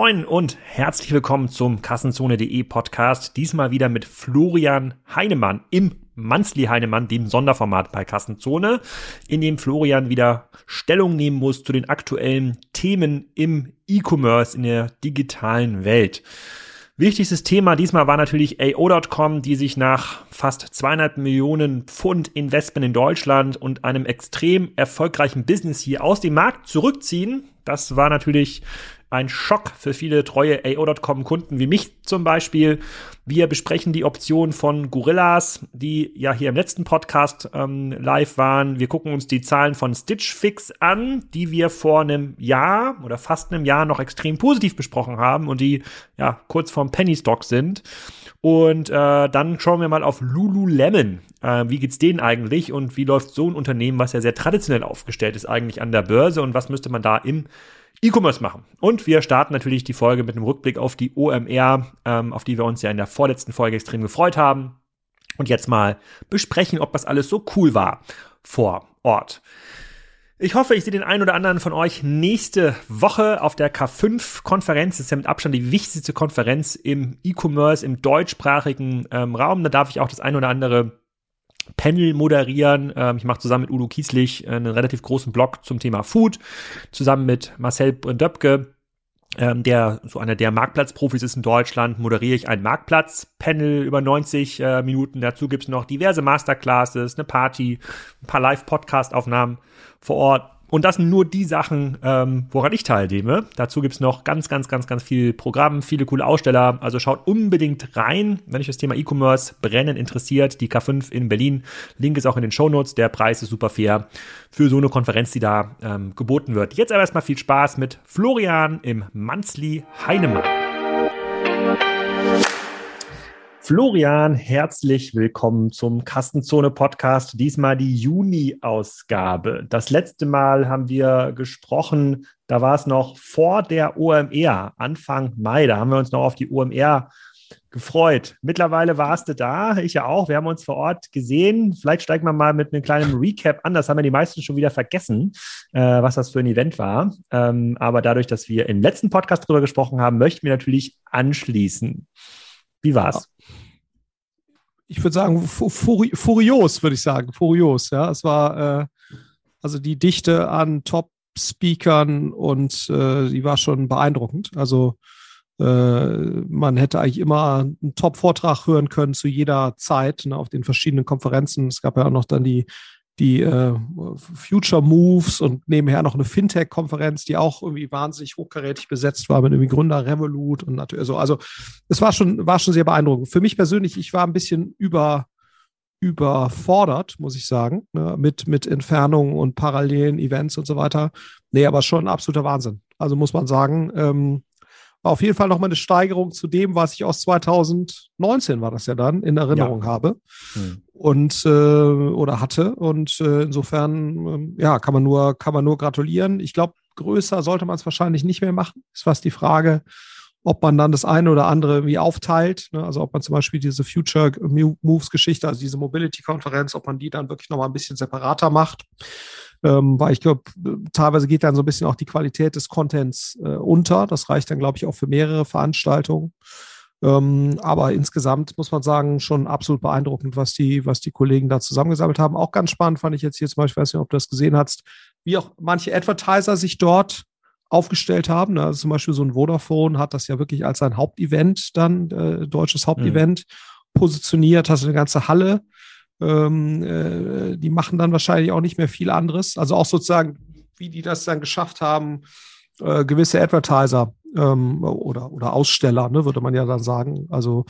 Moin und herzlich willkommen zum Kassenzone.de Podcast. Diesmal wieder mit Florian Heinemann im Manzli Heinemann, dem Sonderformat bei Kassenzone, in dem Florian wieder Stellung nehmen muss zu den aktuellen Themen im E-Commerce in der digitalen Welt. Wichtigstes Thema diesmal war natürlich AO.com, die sich nach fast 200 Millionen Pfund Investment in Deutschland und einem extrem erfolgreichen Business hier aus dem Markt zurückziehen. Das war natürlich ein Schock für viele treue AO.com-Kunden wie mich zum Beispiel. Wir besprechen die Option von Gorillas, die ja hier im letzten Podcast ähm, live waren. Wir gucken uns die Zahlen von Stitch Fix an, die wir vor einem Jahr oder fast einem Jahr noch extrem positiv besprochen haben und die ja kurz vorm Penny Stock sind. Und äh, dann schauen wir mal auf Lululemon. Äh, wie geht's denen eigentlich und wie läuft so ein Unternehmen, was ja sehr traditionell aufgestellt ist, eigentlich an der Börse und was müsste man da im E-Commerce machen. Und wir starten natürlich die Folge mit einem Rückblick auf die OMR, ähm, auf die wir uns ja in der vorletzten Folge extrem gefreut haben. Und jetzt mal besprechen, ob das alles so cool war vor Ort. Ich hoffe, ich sehe den einen oder anderen von euch nächste Woche auf der K5-Konferenz. Das ist ja mit Abstand die wichtigste Konferenz im E-Commerce, im deutschsprachigen ähm, Raum. Da darf ich auch das ein oder andere Panel moderieren. Ähm, ich mache zusammen mit Udo Kieslich einen relativ großen Blog zum Thema Food, zusammen mit Marcel Döpke, ähm, der so einer der Marktplatzprofis ist in Deutschland, moderiere ich ein Marktplatz-Panel über 90 äh, Minuten. Dazu gibt's noch diverse Masterclasses, eine Party, ein paar Live-Podcast-Aufnahmen vor Ort. Und das sind nur die Sachen, ähm, woran ich teilnehme. Dazu gibt's noch ganz, ganz, ganz, ganz viel Programm, viele coole Aussteller. Also schaut unbedingt rein, wenn euch das Thema E-Commerce brennend interessiert. Die K5 in Berlin. Link ist auch in den Show Notes. Der Preis ist super fair für so eine Konferenz, die da ähm, geboten wird. Jetzt aber erstmal viel Spaß mit Florian im Manzli Heinemann. Florian, herzlich willkommen zum Kastenzone Podcast. Diesmal die Juni-Ausgabe. Das letzte Mal haben wir gesprochen, da war es noch vor der OMR, Anfang Mai. Da haben wir uns noch auf die OMR gefreut. Mittlerweile warst du da, ich ja auch. Wir haben uns vor Ort gesehen. Vielleicht steigen wir mal mit einem kleinen Recap an. Das haben ja die meisten schon wieder vergessen, äh, was das für ein Event war. Ähm, aber dadurch, dass wir im letzten Podcast drüber gesprochen haben, möchten wir natürlich anschließen. Wie war's? Ich würde sagen, furi furios, würde ich sagen. Furios, ja. Es war äh, also die Dichte an Top-Speakern und äh, die war schon beeindruckend. Also äh, man hätte eigentlich immer einen Top-Vortrag hören können zu jeder Zeit ne, auf den verschiedenen Konferenzen. Es gab ja auch noch dann die die äh, Future Moves und nebenher noch eine Fintech-Konferenz, die auch irgendwie wahnsinnig hochkarätig besetzt war mit irgendwie Gründer Revolut und natürlich so. Also es war schon, war schon sehr beeindruckend. Für mich persönlich, ich war ein bisschen über, überfordert, muss ich sagen, ne, mit, mit Entfernungen und parallelen Events und so weiter. Nee, aber schon ein absoluter Wahnsinn. Also muss man sagen, ähm, war auf jeden Fall nochmal eine Steigerung zu dem, was ich aus 2019 war das ja dann in Erinnerung ja. habe hm. und äh, oder hatte. Und äh, insofern, äh, ja, kann man nur, kann man nur gratulieren. Ich glaube, größer sollte man es wahrscheinlich nicht mehr machen. Ist fast die Frage, ob man dann das eine oder andere irgendwie aufteilt. Ne? Also ob man zum Beispiel diese Future Moves Geschichte, also diese Mobility-Konferenz, ob man die dann wirklich nochmal ein bisschen separater macht ähm, weil ich glaube, teilweise geht dann so ein bisschen auch die Qualität des Contents äh, unter. Das reicht dann, glaube ich, auch für mehrere Veranstaltungen. Ähm, aber insgesamt muss man sagen, schon absolut beeindruckend, was die, was die Kollegen da zusammengesammelt haben. Auch ganz spannend fand ich jetzt hier zum Beispiel, weiß nicht, ob du das gesehen hast, wie auch manche Advertiser sich dort aufgestellt haben. Ne? Also zum Beispiel so ein Vodafone hat das ja wirklich als sein Hauptevent dann, äh, deutsches Hauptevent, mhm. positioniert, hatte eine ganze Halle ähm, äh, die machen dann wahrscheinlich auch nicht mehr viel anderes. Also auch sozusagen, wie die das dann geschafft haben, äh, gewisse Advertiser ähm, oder, oder Aussteller, ne, würde man ja dann sagen, also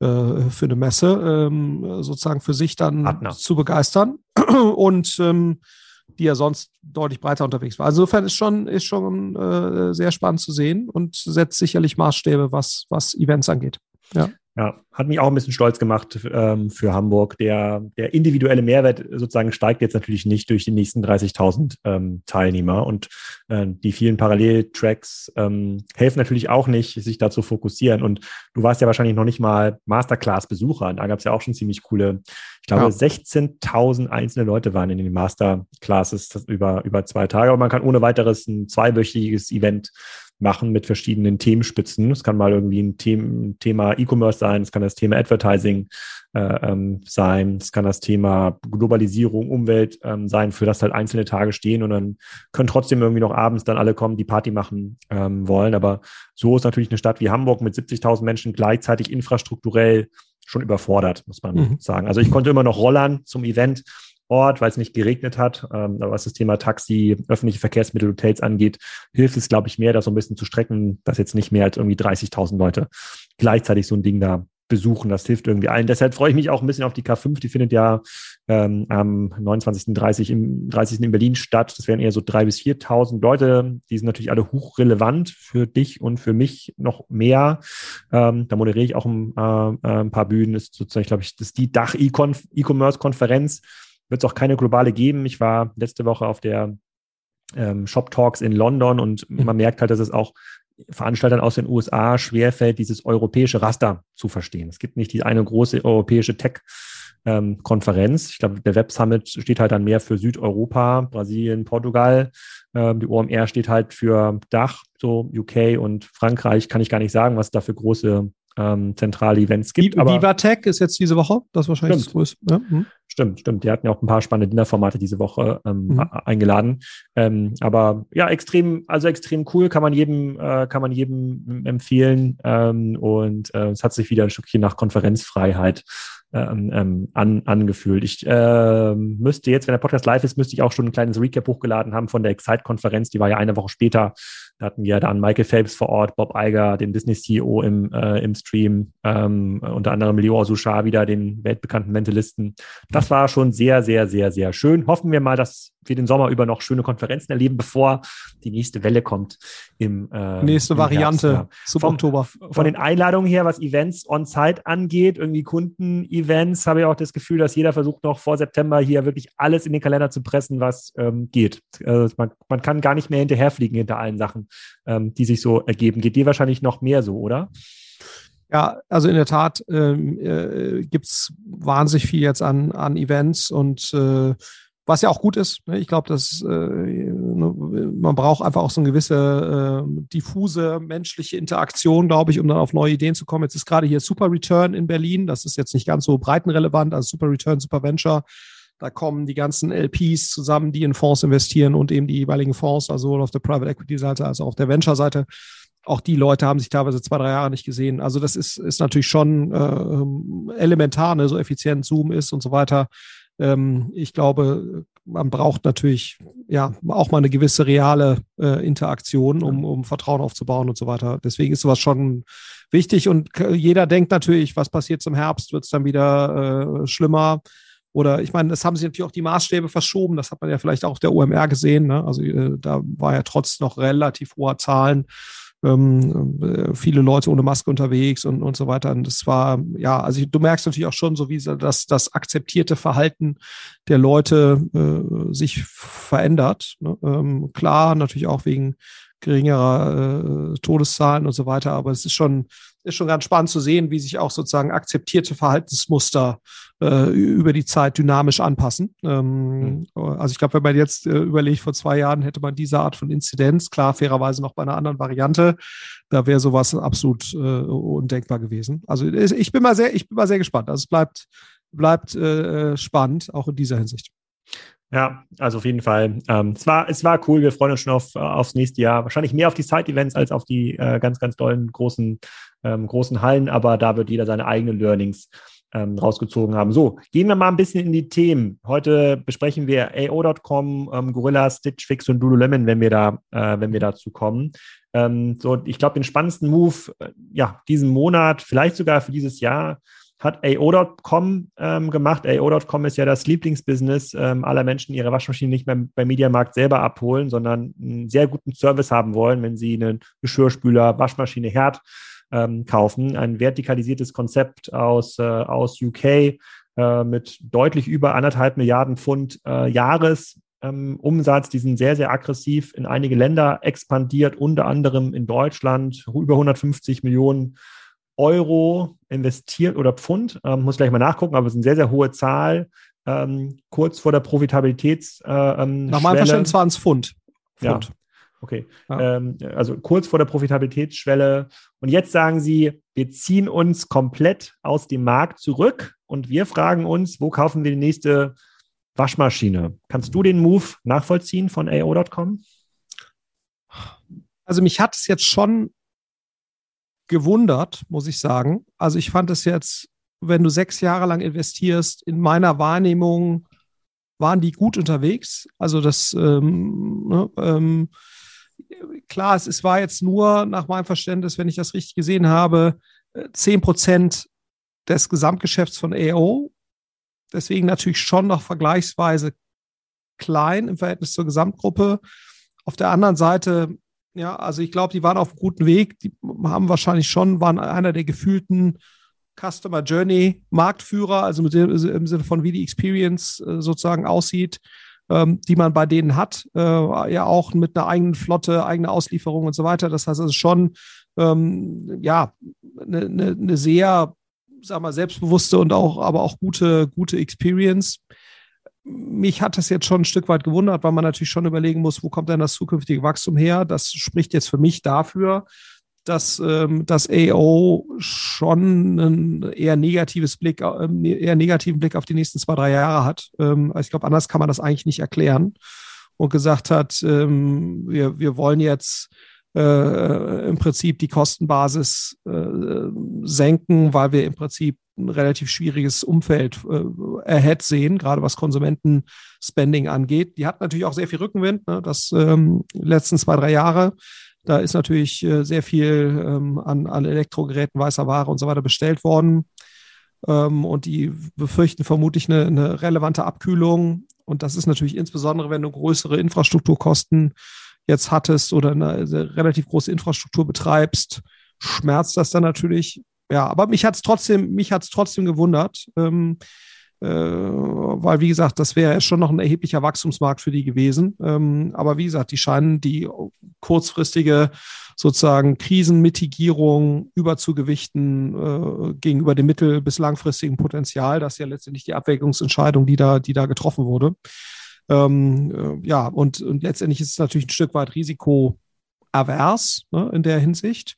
äh, für eine Messe ähm, sozusagen für sich dann Partner. zu begeistern und ähm, die ja sonst deutlich breiter unterwegs war. Also insofern ist schon, ist schon äh, sehr spannend zu sehen und setzt sicherlich Maßstäbe, was, was Events angeht. Ja. Ja, hat mich auch ein bisschen stolz gemacht ähm, für Hamburg. Der, der individuelle Mehrwert sozusagen steigt jetzt natürlich nicht durch die nächsten 30.000 ähm, Teilnehmer und äh, die vielen Paralleltracks ähm, helfen natürlich auch nicht, sich da zu fokussieren. Und du warst ja wahrscheinlich noch nicht mal Masterclass-Besucher. Da gab es ja auch schon ziemlich coole, ich glaube, ja. 16.000 einzelne Leute waren in den Masterclasses über, über zwei Tage. Aber man kann ohne weiteres ein zweiwöchiges Event machen mit verschiedenen Themenspitzen. Es kann mal irgendwie ein Thema E-Commerce sein, es kann das Thema Advertising äh, ähm, sein, es kann das Thema Globalisierung, Umwelt ähm, sein, für das halt einzelne Tage stehen und dann können trotzdem irgendwie noch abends dann alle kommen, die Party machen ähm, wollen. Aber so ist natürlich eine Stadt wie Hamburg mit 70.000 Menschen gleichzeitig infrastrukturell schon überfordert, muss man mhm. sagen. Also ich konnte immer noch rollern zum Event Ort, weil es nicht geregnet hat. Ähm, aber was das Thema Taxi, öffentliche Verkehrsmittel, Hotels angeht, hilft es, glaube ich, mehr, das so ein bisschen zu strecken, dass jetzt nicht mehr als irgendwie 30.000 Leute gleichzeitig so ein Ding da besuchen. Das hilft irgendwie allen. Deshalb freue ich mich auch ein bisschen auf die K5. Die findet ja ähm, am 29. 30. Im, 30. in Berlin statt. Das wären eher so 3.000 bis 4.000 Leute. Die sind natürlich alle hochrelevant für dich und für mich noch mehr. Ähm, da moderiere ich auch ein, äh, ein paar Bühnen. Das ist sozusagen, glaube ich, das ist die Dach-E-Commerce-Konferenz wird es auch keine globale geben. Ich war letzte Woche auf der ähm, Shop Talks in London und mhm. man merkt halt, dass es auch Veranstaltern aus den USA schwerfällt, dieses europäische Raster zu verstehen. Es gibt nicht die eine große europäische Tech- ähm, Konferenz. Ich glaube, der Web Summit steht halt dann mehr für Südeuropa, Brasilien, Portugal. Ähm, die OMR steht halt für Dach, so UK und Frankreich. Kann ich gar nicht sagen, was da für große ähm, zentrale Events gibt. aber Vivatech ist jetzt diese Woche, das ist wahrscheinlich stimmt. das größte. Ja. Hm. Stimmt, stimmt. Die hatten ja auch ein paar spannende Dinnerformate diese Woche ähm, mhm. eingeladen. Ähm, aber ja, extrem, also extrem cool, kann man jedem, äh, kann man jedem empfehlen. Ähm, und äh, es hat sich wieder ein Stückchen nach Konferenzfreiheit ähm, ähm, an, angefühlt. Ich äh, müsste jetzt, wenn der Podcast live ist, müsste ich auch schon ein kleines Recap hochgeladen haben von der Excite-Konferenz. Die war ja eine Woche später. Da hatten wir dann Michael Phelps vor Ort, Bob Iger, den Disney-CEO im, äh, im Stream, ähm, unter anderem Leo Suchar wieder, den weltbekannten Mentalisten. Das war schon sehr, sehr, sehr, sehr schön. Hoffen wir mal, dass wir den Sommer über noch schöne Konferenzen erleben, bevor die nächste Welle kommt im äh, nächste im Variante Herbst, ja. zum vom, Oktober. Von den Einladungen her, was Events on Site angeht, irgendwie Kunden-Events, habe ich auch das Gefühl, dass jeder versucht noch vor September hier wirklich alles in den Kalender zu pressen, was ähm, geht. Also man, man kann gar nicht mehr hinterherfliegen hinter allen Sachen, ähm, die sich so ergeben. Geht dir wahrscheinlich noch mehr so, oder? Ja, also in der Tat ähm, äh, gibt wahnsinnig viel jetzt an, an Events und äh, was ja auch gut ist. Ne? Ich glaube, dass äh, ne, man braucht einfach auch so eine gewisse äh, diffuse menschliche Interaktion, glaube ich, um dann auf neue Ideen zu kommen. Jetzt ist gerade hier Super Return in Berlin. Das ist jetzt nicht ganz so breitenrelevant, also Super Return, Super Venture. Da kommen die ganzen LPs zusammen, die in Fonds investieren und eben die jeweiligen Fonds, also sowohl auf der Private Equity Seite als auch auf der Venture Seite. Auch die Leute haben sich teilweise zwei, drei Jahre nicht gesehen. Also das ist, ist natürlich schon äh, elementar, ne? so effizient Zoom ist und so weiter ähm, ich glaube, man braucht natürlich ja auch mal eine gewisse reale äh, Interaktion, um, um Vertrauen aufzubauen und so weiter. Deswegen ist sowas schon wichtig und jeder denkt natürlich, was passiert zum Herbst, wird es dann wieder äh, schlimmer. Oder ich meine, es haben sich natürlich auch die Maßstäbe verschoben. Das hat man ja vielleicht auch auf der OMR gesehen. Ne? Also äh, da war ja trotz noch relativ hoher Zahlen ähm, äh, viele Leute ohne Maske unterwegs und, und so weiter. Und das war, ja, also du merkst natürlich auch schon, so wie das, das akzeptierte Verhalten der Leute äh, sich verändert. Ne? Ähm, klar, natürlich auch wegen geringerer äh, Todeszahlen und so weiter, aber es ist schon, ist schon ganz spannend zu sehen, wie sich auch sozusagen akzeptierte Verhaltensmuster äh, über die Zeit dynamisch anpassen. Ähm, mhm. Also ich glaube, wenn man jetzt äh, überlegt, vor zwei Jahren hätte man diese Art von Inzidenz, klar, fairerweise noch bei einer anderen Variante, da wäre sowas absolut äh, undenkbar gewesen. Also ich bin mal sehr, ich bin mal sehr gespannt. Also es bleibt, bleibt äh, spannend, auch in dieser Hinsicht. Ja, also auf jeden Fall. Ähm, es, war, es war cool. Wir freuen uns schon auf, aufs nächste Jahr. Wahrscheinlich mehr auf die Side-Events als auf die äh, ganz, ganz tollen großen, ähm, großen Hallen, aber da wird jeder seine eigenen Learnings ähm, rausgezogen haben. So, gehen wir mal ein bisschen in die Themen. Heute besprechen wir AO.com, ähm, Gorilla, Stitch Fix und Lululemon, wenn wir da, äh, wenn wir dazu kommen. Ähm, so, ich glaube, den spannendsten Move, äh, ja, diesen Monat, vielleicht sogar für dieses Jahr, hat AO.com ähm, gemacht. AO.com ist ja das Lieblingsbusiness ähm, aller Menschen, die ihre Waschmaschine nicht mehr beim Mediamarkt selber abholen, sondern einen sehr guten Service haben wollen, wenn sie einen Geschirrspüler, Waschmaschine, Herd ähm, kaufen. Ein vertikalisiertes Konzept aus, äh, aus UK äh, mit deutlich über anderthalb Milliarden Pfund äh, Jahres. Ähm, Umsatz, die sind sehr, sehr aggressiv in einige Länder expandiert, unter anderem in Deutschland, über 150 Millionen Euro investiert oder Pfund, ähm, muss gleich mal nachgucken, aber es ist eine sehr, sehr hohe Zahl, ähm, kurz vor der Profitabilitäts. Äh, ähm, Nach meinem Verständnis waren es Pfund. Pfund. Okay. Ja. Ähm, also kurz vor der Profitabilitätsschwelle. Und jetzt sagen Sie, wir ziehen uns komplett aus dem Markt zurück und wir fragen uns, wo kaufen wir die nächste Waschmaschine? Kannst du den Move nachvollziehen von AO.com? Also mich hat es jetzt schon gewundert, muss ich sagen. Also ich fand es jetzt, wenn du sechs Jahre lang investierst, in meiner Wahrnehmung waren die gut unterwegs. Also das, ähm, ne, ähm, klar, es, es war jetzt nur nach meinem Verständnis, wenn ich das richtig gesehen habe, äh, zehn Prozent des Gesamtgeschäfts von AO. Deswegen natürlich schon noch vergleichsweise klein im Verhältnis zur Gesamtgruppe. Auf der anderen Seite, ja, also ich glaube, die waren auf einem guten Weg. Die haben wahrscheinlich schon, waren einer der gefühlten Customer Journey Marktführer, also mit dem, im Sinne von wie die Experience äh, sozusagen aussieht ähm, die man bei denen hat, äh, ja auch mit einer eigenen Flotte, eigene Auslieferung und so weiter. Das heißt, es ist schon ähm, ja eine ne, ne sehr, sag mal, selbstbewusste und auch, aber auch gute, gute Experience. Mich hat das jetzt schon ein Stück weit gewundert, weil man natürlich schon überlegen muss, wo kommt denn das zukünftige Wachstum her? Das spricht jetzt für mich dafür, dass ähm, das AO schon ein eher negatives Blick, äh, eher negativen Blick auf die nächsten zwei, drei Jahre hat. Ähm, also ich glaube, anders kann man das eigentlich nicht erklären. Und gesagt hat, ähm, wir, wir wollen jetzt äh, im Prinzip die Kostenbasis äh, senken, weil wir im Prinzip ein relativ schwieriges Umfeld äh, ahead sehen, gerade was Konsumentenspending angeht. Die hat natürlich auch sehr viel Rückenwind, ne, das ähm, letzten zwei, drei Jahre. Da ist natürlich äh, sehr viel ähm, an, an Elektrogeräten, weißer Ware und so weiter bestellt worden. Ähm, und die befürchten vermutlich eine, eine relevante Abkühlung. Und das ist natürlich insbesondere, wenn du größere Infrastrukturkosten jetzt hattest oder eine, relativ große Infrastruktur betreibst, schmerzt das dann natürlich. Ja, aber mich hat es trotzdem, mich hat es trotzdem gewundert. Ähm, äh, weil, wie gesagt, das wäre schon noch ein erheblicher Wachstumsmarkt für die gewesen. Ähm, aber wie gesagt, die scheinen die kurzfristige sozusagen Krisenmitigierung überzugewichten äh, gegenüber dem mittel- bis langfristigen Potenzial. Das ist ja letztendlich die Abwägungsentscheidung, die da, die da getroffen wurde. Ähm, äh, ja, und, und letztendlich ist es natürlich ein Stück weit risikoavers ne, in der Hinsicht.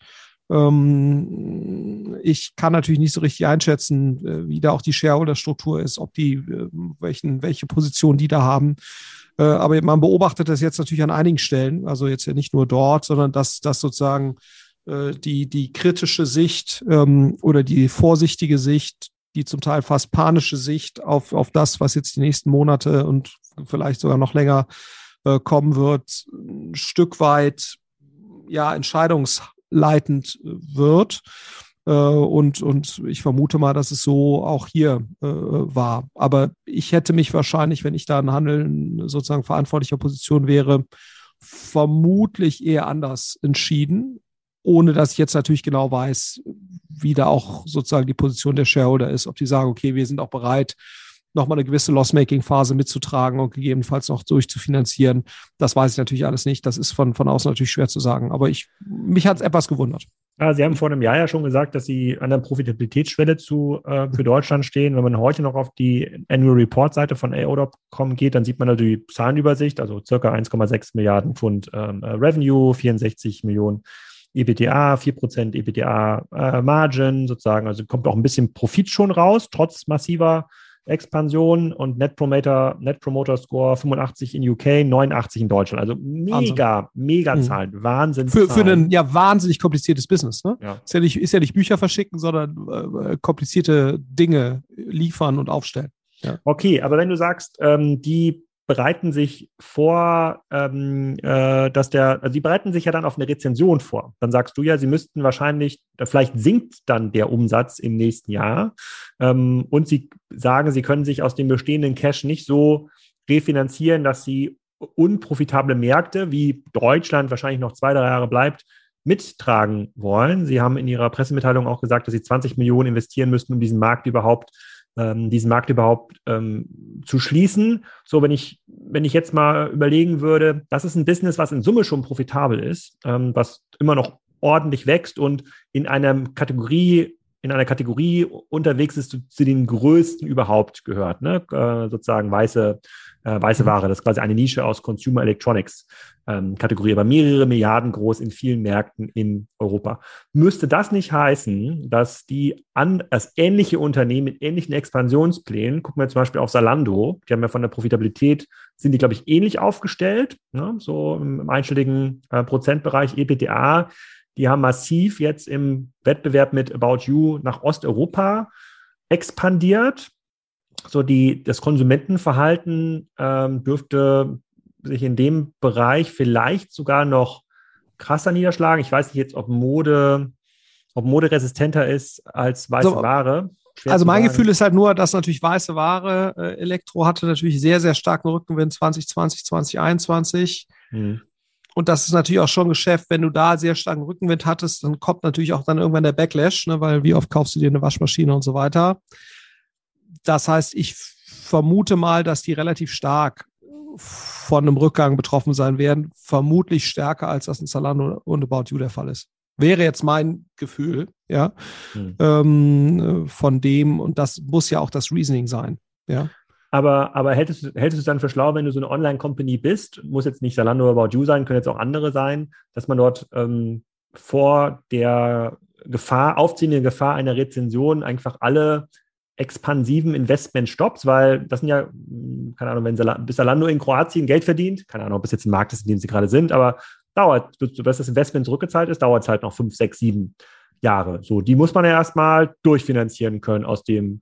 Ähm, ich kann natürlich nicht so richtig einschätzen, äh, wie da auch die Shareholder-Struktur ist, ob die, äh, welchen, welche Position die da haben. Äh, aber man beobachtet das jetzt natürlich an einigen Stellen, also jetzt ja nicht nur dort, sondern dass, dass sozusagen die, die kritische Sicht ähm, oder die vorsichtige Sicht, die zum Teil fast panische Sicht auf, auf das, was jetzt die nächsten Monate und vielleicht sogar noch länger kommen wird, ein Stück weit ja, Entscheidungs leitend äh, wird. Äh, und, und ich vermute mal, dass es so auch hier äh, war. Aber ich hätte mich wahrscheinlich, wenn ich da ein Handeln sozusagen verantwortlicher Position wäre, vermutlich eher anders entschieden, ohne dass ich jetzt natürlich genau weiß, wie da auch sozusagen die Position der Shareholder ist, ob die sagen, okay, wir sind auch bereit, nochmal eine gewisse Loss-Making-Phase mitzutragen und gegebenenfalls noch durchzufinanzieren. Das weiß ich natürlich alles nicht. Das ist von, von außen natürlich schwer zu sagen. Aber ich, mich hat es etwas gewundert. Sie haben vor einem Jahr ja schon gesagt, dass Sie an der Profitabilitätsschwelle zu, äh, für Deutschland stehen. Wenn man heute noch auf die Annual Report Seite von AO.com geht, dann sieht man natürlich die Zahlenübersicht, also circa 1,6 Milliarden Pfund ähm, äh, Revenue, 64 Millionen EBITDA, 4% EBITDA äh, Margin sozusagen. Also kommt auch ein bisschen Profit schon raus, trotz massiver Expansion und Net Promoter, Net Promoter Score 85 in UK, 89 in Deutschland. Also mega, Wahnsinn. mega mhm. Zahlen. Mhm. Wahnsinn. Für, für ein ja wahnsinnig kompliziertes Business. Ne? Ja. Ist, ja nicht, ist ja nicht Bücher verschicken, sondern äh, komplizierte Dinge liefern und aufstellen. Ja. Okay, aber wenn du sagst, ähm, die bereiten sich vor, ähm, äh, dass der, also sie bereiten sich ja dann auf eine Rezension vor. Dann sagst du ja, sie müssten wahrscheinlich, vielleicht sinkt dann der Umsatz im nächsten Jahr ähm, und sie sagen, sie können sich aus dem bestehenden Cash nicht so refinanzieren, dass sie unprofitable Märkte, wie Deutschland wahrscheinlich noch zwei, drei Jahre bleibt, mittragen wollen. Sie haben in Ihrer Pressemitteilung auch gesagt, dass Sie 20 Millionen investieren müssten, um diesen Markt überhaupt ähm, diesen Markt überhaupt ähm, zu schließen. So, wenn ich, wenn ich jetzt mal überlegen würde, das ist ein Business, was in Summe schon profitabel ist, ähm, was immer noch ordentlich wächst und in einer Kategorie in einer Kategorie unterwegs ist, zu, zu den größten überhaupt gehört, ne? Äh, sozusagen weiße äh, weiße mhm. Ware. Das ist quasi eine Nische aus Consumer Electronics ähm, Kategorie, aber mehrere Milliarden groß in vielen Märkten in Europa. Müsste das nicht heißen, dass die an, das ähnliche Unternehmen mit ähnlichen Expansionsplänen, gucken wir zum Beispiel auf Salando, die haben ja von der Profitabilität, sind die, glaube ich, ähnlich aufgestellt, ne? so im einstelligen äh, Prozentbereich EPTA. Die haben massiv jetzt im Wettbewerb mit About You nach Osteuropa expandiert. So die, das Konsumentenverhalten ähm, dürfte sich in dem Bereich vielleicht sogar noch krasser niederschlagen. Ich weiß nicht jetzt, ob Mode, ob Mode resistenter ist als weiße so, Ware. Schwer also mein Gefühl ist halt nur, dass natürlich weiße Ware, äh, Elektro hatte natürlich sehr, sehr starken Rückenwind 2020, 2021. Hm. Und das ist natürlich auch schon ein Geschäft, wenn du da sehr starken Rückenwind hattest, dann kommt natürlich auch dann irgendwann der Backlash, ne, weil wie oft kaufst du dir eine Waschmaschine und so weiter. Das heißt, ich vermute mal, dass die relativ stark von einem Rückgang betroffen sein werden, vermutlich stärker als das in Zalando und About You der Fall ist. Wäre jetzt mein Gefühl, ja, hm. ähm, von dem, und das muss ja auch das Reasoning sein, ja. Aber, aber hältst, hältst du es dann für schlau, wenn du so eine Online-Company bist, muss jetzt nicht Zalando oder About You sein, können jetzt auch andere sein, dass man dort ähm, vor der Gefahr, aufziehenden Gefahr einer Rezension einfach alle expansiven Investment-Stops, weil das sind ja, hm, keine Ahnung, wenn Sal bis Salando in Kroatien Geld verdient, keine Ahnung, ob es jetzt ein Markt ist, in dem sie gerade sind, aber dauert, bis das Investment zurückgezahlt ist, dauert es halt noch fünf, sechs, sieben Jahre. So, die muss man ja erstmal durchfinanzieren können aus dem,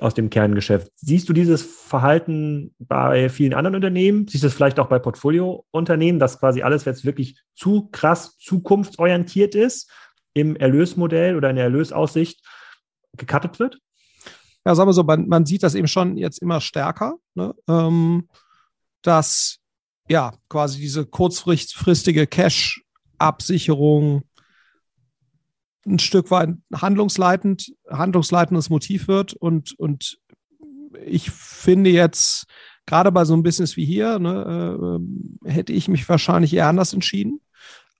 aus dem Kerngeschäft. Siehst du dieses Verhalten bei vielen anderen Unternehmen? Siehst du es vielleicht auch bei Portfoliounternehmen, dass quasi alles jetzt wirklich zu krass zukunftsorientiert ist im Erlösmodell oder in der Erlösaussicht gecuttet wird? Ja, sagen wir so, man, man sieht das eben schon jetzt immer stärker, ne? ähm, dass ja quasi diese kurzfristige Cash-Absicherung ein Stück weit handlungsleitend, handlungsleitendes Motiv wird und, und ich finde jetzt, gerade bei so einem Business wie hier, ne, äh, hätte ich mich wahrscheinlich eher anders entschieden.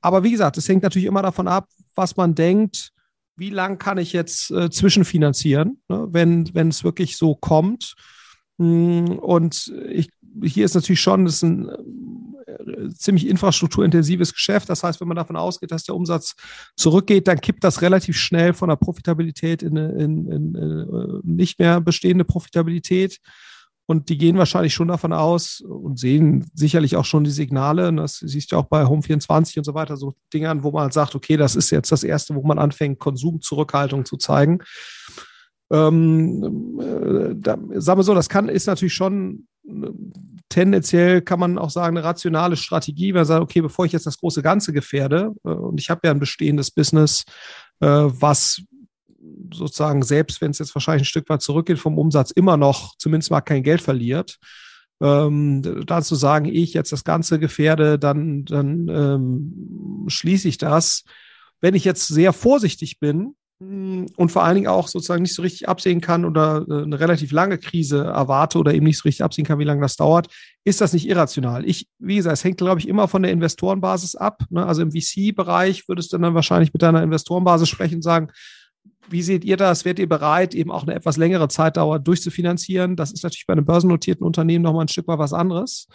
Aber wie gesagt, es hängt natürlich immer davon ab, was man denkt, wie lang kann ich jetzt äh, zwischenfinanzieren, ne, wenn, wenn es wirklich so kommt. Mm, und ich, hier ist natürlich schon, das ist ein äh, ziemlich infrastrukturintensives Geschäft. Das heißt, wenn man davon ausgeht, dass der Umsatz zurückgeht, dann kippt das relativ schnell von der Profitabilität in, in, in, in äh, nicht mehr bestehende Profitabilität. Und die gehen wahrscheinlich schon davon aus und sehen sicherlich auch schon die Signale. Und das siehst du auch bei Home24 und so weiter, so Dingern, wo man sagt, okay, das ist jetzt das erste, wo man anfängt, Konsumzurückhaltung zu zeigen. Ähm, äh, da, sagen wir so, das kann, ist natürlich schon äh, tendenziell kann man auch sagen, eine rationale Strategie, weil man sagt, okay, bevor ich jetzt das große Ganze gefährde, äh, und ich habe ja ein bestehendes Business, was sozusagen, selbst wenn es jetzt wahrscheinlich ein Stück weit zurückgeht vom Umsatz, immer noch zumindest mal kein Geld verliert. Ähm, da zu sagen, ich jetzt das Ganze gefährde, dann, dann ähm, schließe ich das. Wenn ich jetzt sehr vorsichtig bin hm, und vor allen Dingen auch sozusagen nicht so richtig absehen kann oder äh, eine relativ lange Krise erwarte oder eben nicht so richtig absehen kann, wie lange das dauert, ist das nicht irrational. Ich, wie gesagt, es hängt, glaube ich, immer von der Investorenbasis ab. Ne? Also im VC-Bereich würdest du dann wahrscheinlich mit deiner Investorenbasis sprechen und sagen, wie seht ihr das? Werdet ihr bereit, eben auch eine etwas längere Zeitdauer durchzufinanzieren? Das ist natürlich bei einem börsennotierten Unternehmen nochmal ein Stück weit was anderes.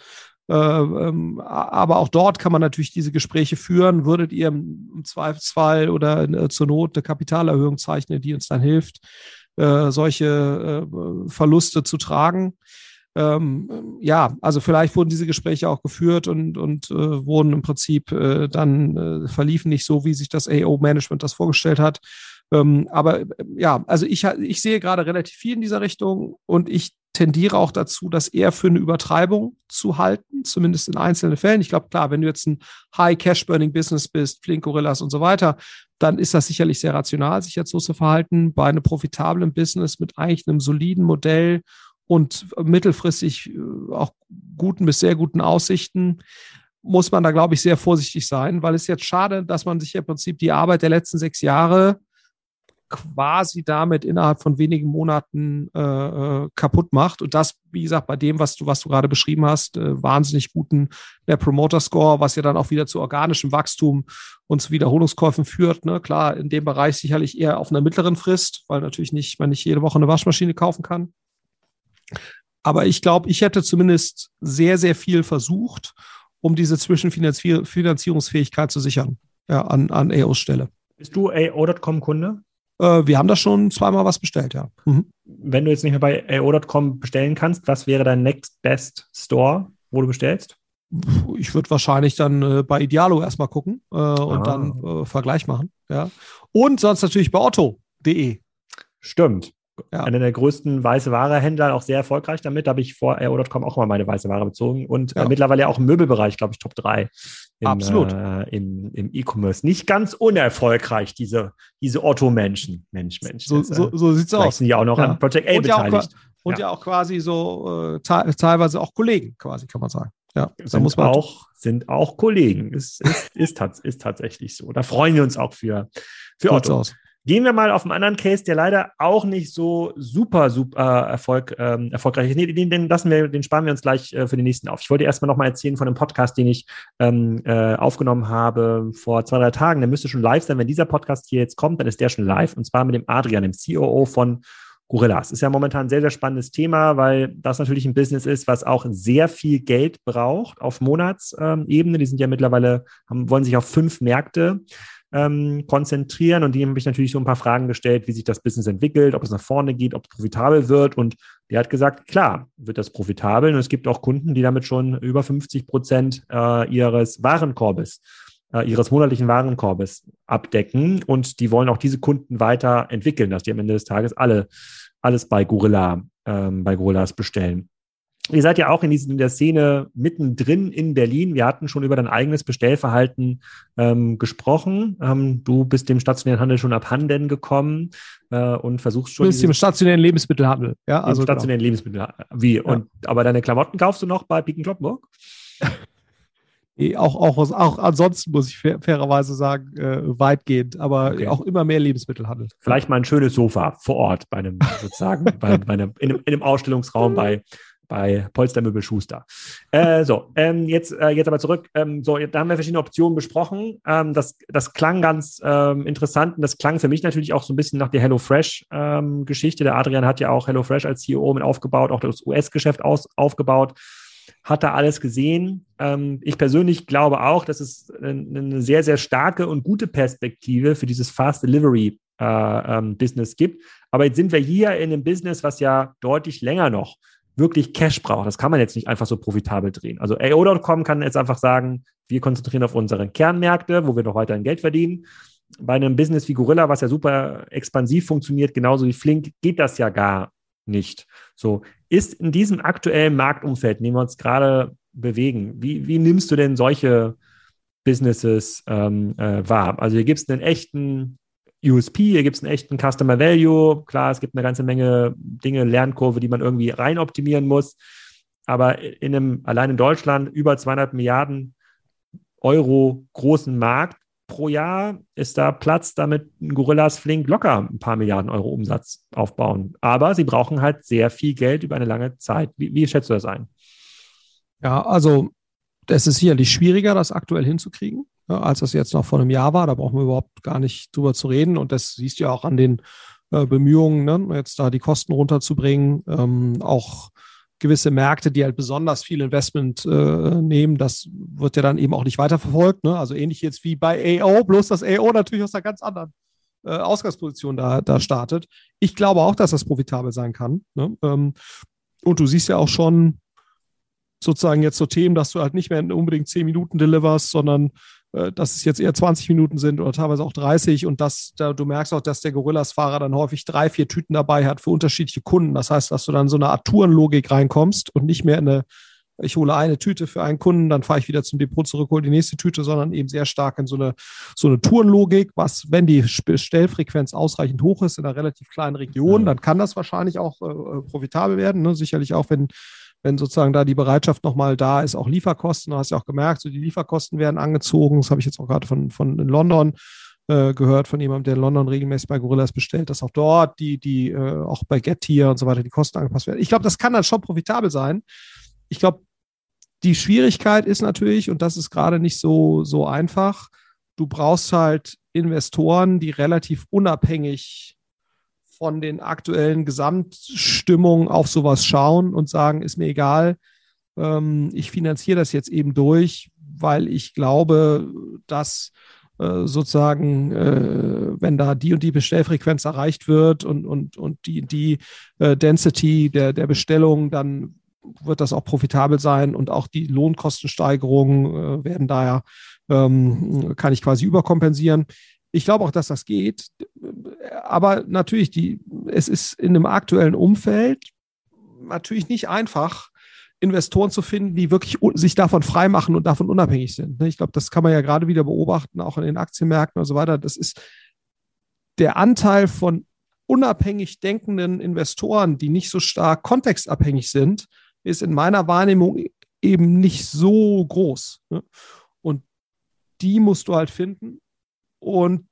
Äh, ähm, aber auch dort kann man natürlich diese Gespräche führen. Würdet ihr im Zweifelsfall oder äh, zur Not eine Kapitalerhöhung zeichnen, die uns dann hilft, äh, solche Verluste zu tragen? Ähm, ja, also vielleicht wurden diese Gespräche auch geführt und, und äh, wurden im Prinzip äh, dann äh, verliefen nicht so, wie sich das AO-Management das vorgestellt hat. Ähm, aber ja, also ich, ich sehe gerade relativ viel in dieser Richtung und ich tendiere auch dazu, das eher für eine Übertreibung zu halten, zumindest in einzelnen Fällen. Ich glaube, klar, wenn du jetzt ein High-Cash-Burning-Business bist, Flink Gorillas und so weiter, dann ist das sicherlich sehr rational, sich jetzt so zu verhalten. Bei einem profitablen Business mit eigentlich einem soliden Modell und mittelfristig äh, auch guten bis sehr guten Aussichten, muss man da, glaube ich, sehr vorsichtig sein, weil es jetzt schade, dass man sich im Prinzip die Arbeit der letzten sechs Jahre quasi damit innerhalb von wenigen Monaten äh, äh, kaputt macht. Und das, wie gesagt, bei dem, was du, was du gerade beschrieben hast, äh, wahnsinnig guten der Promoter Score, was ja dann auch wieder zu organischem Wachstum und zu Wiederholungskäufen führt. Ne? Klar, in dem Bereich sicherlich eher auf einer mittleren Frist, weil natürlich nicht, man nicht jede Woche eine Waschmaschine kaufen kann. Aber ich glaube, ich hätte zumindest sehr, sehr viel versucht, um diese Zwischenfinanzierungsfähigkeit zu sichern ja, an, an AOs Stelle. Bist du AO.com-Kunde? Äh, wir haben da schon zweimal was bestellt, ja. Mhm. Wenn du jetzt nicht mehr bei AO.com bestellen kannst, was wäre dein Next Best Store, wo du bestellst? Ich würde wahrscheinlich dann äh, bei Idealo erstmal gucken äh, und ah. dann äh, Vergleich machen. Ja. Und sonst natürlich bei otto.de. Stimmt. Ja. Einer der größten weiße Ware-Händler, auch sehr erfolgreich damit. Da habe ich vor AO.com auch mal meine weiße Ware bezogen und äh, ja. mittlerweile auch im Möbelbereich, glaube ich, Top 3 im, Absolut. Äh, im, im E-Commerce. Nicht ganz unerfolgreich, diese, diese Otto-Menschen. Mensch, Mensch. So, so, so sieht es aus. sind ja auch noch ja. an Project A und beteiligt. Ja auch, und ja. auch quasi so äh, teilweise auch Kollegen, quasi, kann man sagen. Ja, sind, da muss man auch, sind auch Kollegen. Ist, ist, ist, ist, ist tatsächlich so. Da freuen wir uns auch für, für Otto. Aus. Gehen wir mal auf einen anderen Case, der leider auch nicht so super, super Erfolg, ähm, erfolgreich ist. Nee, den, den, lassen wir, den sparen wir uns gleich äh, für den nächsten auf. Ich wollte erstmal nochmal erzählen von einem Podcast, den ich ähm, äh, aufgenommen habe vor zwei, drei Tagen. Der müsste schon live sein. Wenn dieser Podcast hier jetzt kommt, dann ist der schon live. Und zwar mit dem Adrian, dem COO von Gorillas. Ist ja momentan ein sehr, sehr spannendes Thema, weil das natürlich ein Business ist, was auch sehr viel Geld braucht auf Monatsebene. Die sind ja mittlerweile, haben, wollen sich auf fünf Märkte ähm, konzentrieren. Und die habe ich natürlich so ein paar Fragen gestellt, wie sich das Business entwickelt, ob es nach vorne geht, ob es profitabel wird. Und der hat gesagt, klar, wird das profitabel. Und es gibt auch Kunden, die damit schon über 50 Prozent äh, ihres Warenkorbes äh, ihres monatlichen Warenkorbes abdecken und die wollen auch diese Kunden weiter entwickeln, dass die am Ende des Tages alle alles bei Gorilla, ähm, bei Gorillas bestellen. Ihr seid ja auch in, diesen, in der Szene mittendrin in Berlin. Wir hatten schon über dein eigenes Bestellverhalten ähm, gesprochen. Ähm, du bist dem stationären Handel schon abhanden gekommen äh, und versuchst schon. Du bist dem stationären Lebensmittelhandel, ja? Also stationären genau. Lebensmittel. Wie? Ja. Und, aber deine Klamotten kaufst du noch bei Piken Kloppenburg? auch, auch, auch ansonsten muss ich fairerweise sagen, äh, weitgehend, aber okay. auch immer mehr Lebensmittelhandel. Vielleicht mal ein schönes Sofa vor Ort bei einem sozusagen, bei, bei einem, in, einem, in einem Ausstellungsraum bei bei Polstermöbel Schuster. Äh, so, ähm, jetzt, äh, jetzt aber zurück. Ähm, so, da haben wir verschiedene Optionen besprochen. Ähm, das, das klang ganz ähm, interessant und das klang für mich natürlich auch so ein bisschen nach der HelloFresh-Geschichte. der Adrian hat ja auch HelloFresh als CEO mit aufgebaut, auch das US-Geschäft aufgebaut hat da alles gesehen. Ähm, ich persönlich glaube auch, dass es eine sehr, sehr starke und gute Perspektive für dieses Fast Delivery äh, ähm, Business gibt. Aber jetzt sind wir hier in einem Business, was ja deutlich länger noch wirklich Cash braucht. Das kann man jetzt nicht einfach so profitabel drehen. Also AO.com kann jetzt einfach sagen, wir konzentrieren auf unsere Kernmärkte, wo wir noch weiterhin Geld verdienen. Bei einem Business wie Gorilla, was ja super expansiv funktioniert, genauso wie Flink, geht das ja gar nicht. So, ist in diesem aktuellen Marktumfeld, in dem wir uns gerade bewegen, wie, wie nimmst du denn solche Businesses ähm, äh, wahr? Also hier gibt es einen echten USP, hier gibt es einen echten Customer Value. Klar, es gibt eine ganze Menge Dinge, Lernkurve, die man irgendwie rein optimieren muss. Aber in einem, allein in Deutschland, über 200 Milliarden Euro großen Markt pro Jahr ist da Platz, damit Gorillas flink locker ein paar Milliarden Euro Umsatz aufbauen. Aber sie brauchen halt sehr viel Geld über eine lange Zeit. Wie, wie schätzt du das ein? Ja, also es ist sicherlich schwieriger, das aktuell hinzukriegen, ja, als das jetzt noch vor einem Jahr war. Da brauchen wir überhaupt gar nicht drüber zu reden. Und das siehst du ja auch an den äh, Bemühungen, ne, jetzt da die Kosten runterzubringen, ähm, auch gewisse Märkte, die halt besonders viel Investment äh, nehmen, das wird ja dann eben auch nicht weiterverfolgt. Ne? Also ähnlich jetzt wie bei AO, bloß dass AO natürlich aus einer ganz anderen äh, Ausgangsposition da, da startet. Ich glaube auch, dass das profitabel sein kann. Ne? Ähm, und du siehst ja auch schon sozusagen jetzt so Themen, dass du halt nicht mehr unbedingt zehn Minuten deliverst, sondern dass es jetzt eher 20 Minuten sind oder teilweise auch 30 und dass da, du merkst auch, dass der Gorillas-Fahrer dann häufig drei, vier Tüten dabei hat für unterschiedliche Kunden. Das heißt, dass du dann so eine Art Tourenlogik reinkommst und nicht mehr in eine, ich hole eine Tüte für einen Kunden, dann fahre ich wieder zum Depot zurück, hole die nächste Tüte, sondern eben sehr stark in so eine, so eine Tourenlogik, was, wenn die Stellfrequenz ausreichend hoch ist in einer relativ kleinen Region, dann kann das wahrscheinlich auch äh, äh profitabel werden. Ne? Sicherlich auch, wenn wenn sozusagen da die Bereitschaft nochmal da ist, auch Lieferkosten, du hast ja auch gemerkt, so die Lieferkosten werden angezogen, das habe ich jetzt auch gerade von, von London äh, gehört, von jemandem, der in London regelmäßig bei Gorillas bestellt, dass auch dort die, die äh, auch bei Getir und so weiter die Kosten angepasst werden. Ich glaube, das kann dann schon profitabel sein. Ich glaube, die Schwierigkeit ist natürlich, und das ist gerade nicht so, so einfach, du brauchst halt Investoren, die relativ unabhängig von den aktuellen Gesamtstimmungen auf sowas schauen und sagen, ist mir egal, ähm, ich finanziere das jetzt eben durch, weil ich glaube, dass äh, sozusagen, äh, wenn da die und die Bestellfrequenz erreicht wird und, und, und die, die äh, Density der, der Bestellung, dann wird das auch profitabel sein und auch die Lohnkostensteigerungen werden daher, ähm, kann ich quasi überkompensieren. Ich glaube auch, dass das geht. Aber natürlich, die, es ist in einem aktuellen Umfeld natürlich nicht einfach, Investoren zu finden, die wirklich sich davon freimachen und davon unabhängig sind. Ne? Ich glaube, das kann man ja gerade wieder beobachten, auch in den Aktienmärkten und so weiter. Das ist der Anteil von unabhängig denkenden Investoren, die nicht so stark kontextabhängig sind, ist in meiner Wahrnehmung eben nicht so groß. Ne? Und die musst du halt finden. Und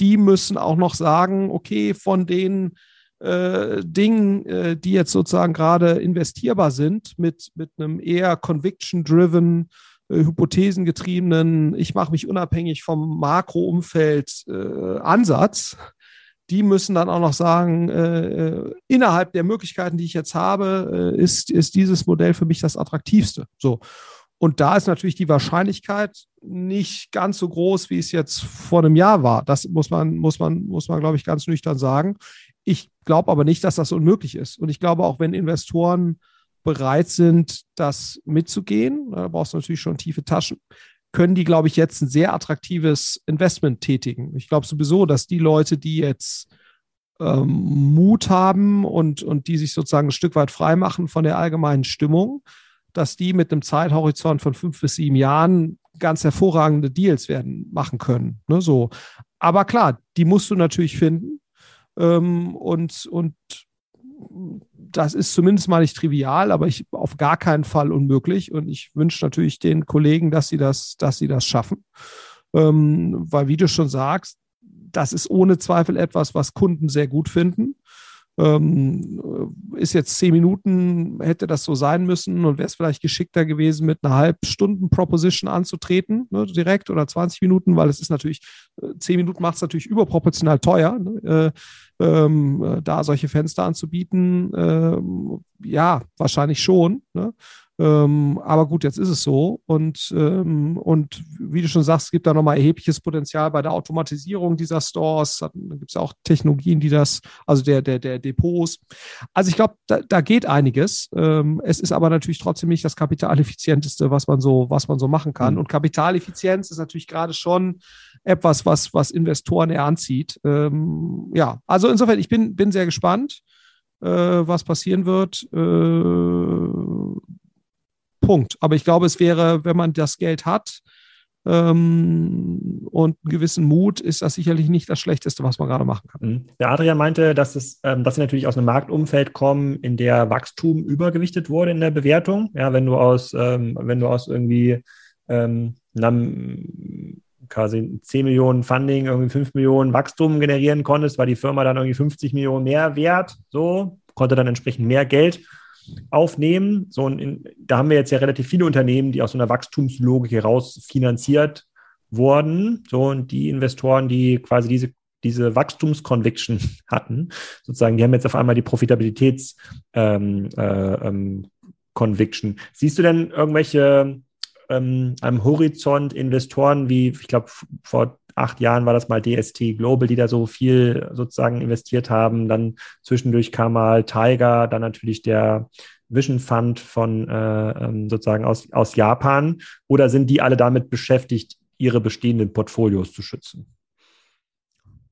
die müssen auch noch sagen, okay, von den äh, Dingen, äh, die jetzt sozusagen gerade investierbar sind, mit, mit einem eher conviction-driven, äh, hypothesengetriebenen, ich mache mich unabhängig vom Makroumfeld äh, Ansatz, die müssen dann auch noch sagen, äh, äh, innerhalb der Möglichkeiten, die ich jetzt habe, äh, ist, ist dieses Modell für mich das attraktivste. So. Und da ist natürlich die Wahrscheinlichkeit nicht ganz so groß, wie es jetzt vor einem Jahr war. Das muss man, muss man, muss man, glaube ich, ganz nüchtern sagen. Ich glaube aber nicht, dass das unmöglich ist. Und ich glaube auch, wenn Investoren bereit sind, das mitzugehen, da brauchst du natürlich schon tiefe Taschen, können die, glaube ich, jetzt ein sehr attraktives Investment tätigen. Ich glaube sowieso, dass die Leute, die jetzt ähm, Mut haben und, und die sich sozusagen ein Stück weit frei machen von der allgemeinen Stimmung, dass die mit einem Zeithorizont von fünf bis sieben Jahren ganz hervorragende Deals werden machen können. Ne, so. Aber klar, die musst du natürlich finden. Ähm, und, und das ist zumindest mal nicht trivial, aber ich auf gar keinen Fall unmöglich. Und ich wünsche natürlich den Kollegen, dass sie das, dass sie das schaffen. Ähm, weil, wie du schon sagst, das ist ohne Zweifel etwas, was Kunden sehr gut finden. Ähm, ist jetzt zehn Minuten, hätte das so sein müssen und wäre es vielleicht geschickter gewesen, mit einer halbstunden Proposition anzutreten, ne, direkt oder 20 Minuten, weil es ist natürlich, äh, zehn Minuten macht es natürlich überproportional teuer, ne, äh, ähm, da solche Fenster anzubieten. Ähm, ja, wahrscheinlich schon. Ne? Ähm, aber gut, jetzt ist es so. Und, ähm, und wie du schon sagst, es gibt da nochmal erhebliches Potenzial bei der Automatisierung dieser Stores. Da gibt es auch Technologien, die das, also der, der, der Depots. Also ich glaube, da, da geht einiges. Ähm, es ist aber natürlich trotzdem nicht das kapitaleffizienteste, was man so, was man so machen kann. Mhm. Und Kapitaleffizienz ist natürlich gerade schon etwas, was, was Investoren eher anzieht. Ähm, ja, also insofern, ich bin, bin sehr gespannt, äh, was passieren wird. Äh, Punkt. Aber ich glaube, es wäre, wenn man das Geld hat ähm, und einen gewissen Mut, ist das sicherlich nicht das Schlechteste, was man gerade machen kann. Mhm. Der Adrian meinte, dass, es, ähm, dass sie natürlich aus einem Marktumfeld kommen, in der Wachstum übergewichtet wurde in der Bewertung. Ja, wenn du aus, ähm, wenn du aus irgendwie ähm, einem, quasi 10 Millionen Funding, irgendwie 5 Millionen Wachstum generieren konntest, war die Firma dann irgendwie 50 Millionen mehr wert, so, konnte dann entsprechend mehr Geld aufnehmen. So, in, da haben wir jetzt ja relativ viele Unternehmen, die aus so einer Wachstumslogik heraus finanziert wurden. So, und die Investoren, die quasi diese, diese Wachstumsconviction hatten, sozusagen, die haben jetzt auf einmal die Profitabilitäts ähm, äh, ähm, Conviction. Siehst du denn irgendwelche ähm, am Horizont Investoren wie, ich glaube, vor acht Jahren war das mal DST Global, die da so viel sozusagen investiert haben. Dann zwischendurch kam mal Tiger, dann natürlich der Vision Fund von äh, ähm, sozusagen aus, aus Japan. Oder sind die alle damit beschäftigt, ihre bestehenden Portfolios zu schützen?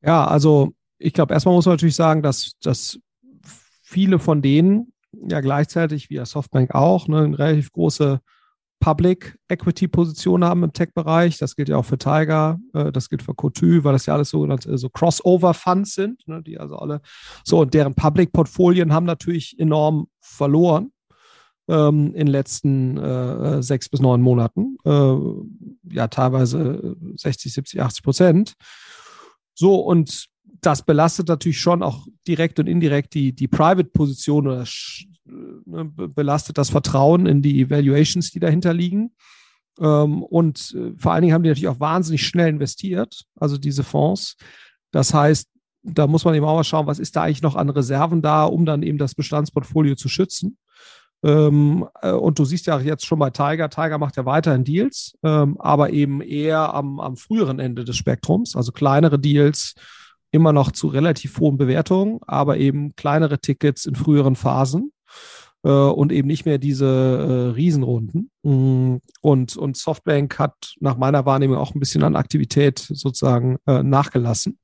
Ja, also ich glaube, erstmal muss man natürlich sagen, dass, dass viele von denen ja gleichzeitig, wie ja Softbank auch, ne, eine relativ große Public Equity Position haben im Tech-Bereich. Das gilt ja auch für Tiger, äh, das gilt für Cotu, weil das ja alles sogenannte so Crossover Funds sind, ne, die also alle so und deren Public Portfolien haben natürlich enorm verloren ähm, in den letzten äh, sechs bis neun Monaten. Äh, ja, teilweise 60, 70, 80 Prozent. So und das belastet natürlich schon auch direkt und indirekt die, die Private-Position oder belastet das Vertrauen in die Evaluations, die dahinter liegen. Ähm, und äh, vor allen Dingen haben die natürlich auch wahnsinnig schnell investiert, also diese Fonds. Das heißt, da muss man eben auch mal schauen, was ist da eigentlich noch an Reserven da, um dann eben das Bestandsportfolio zu schützen. Ähm, äh, und du siehst ja jetzt schon bei Tiger, Tiger macht ja weiterhin Deals, ähm, aber eben eher am, am früheren Ende des Spektrums, also kleinere Deals, immer noch zu relativ hohen Bewertungen, aber eben kleinere Tickets in früheren Phasen äh, und eben nicht mehr diese äh, Riesenrunden. Mm, und, und Softbank hat nach meiner Wahrnehmung auch ein bisschen an Aktivität sozusagen äh, nachgelassen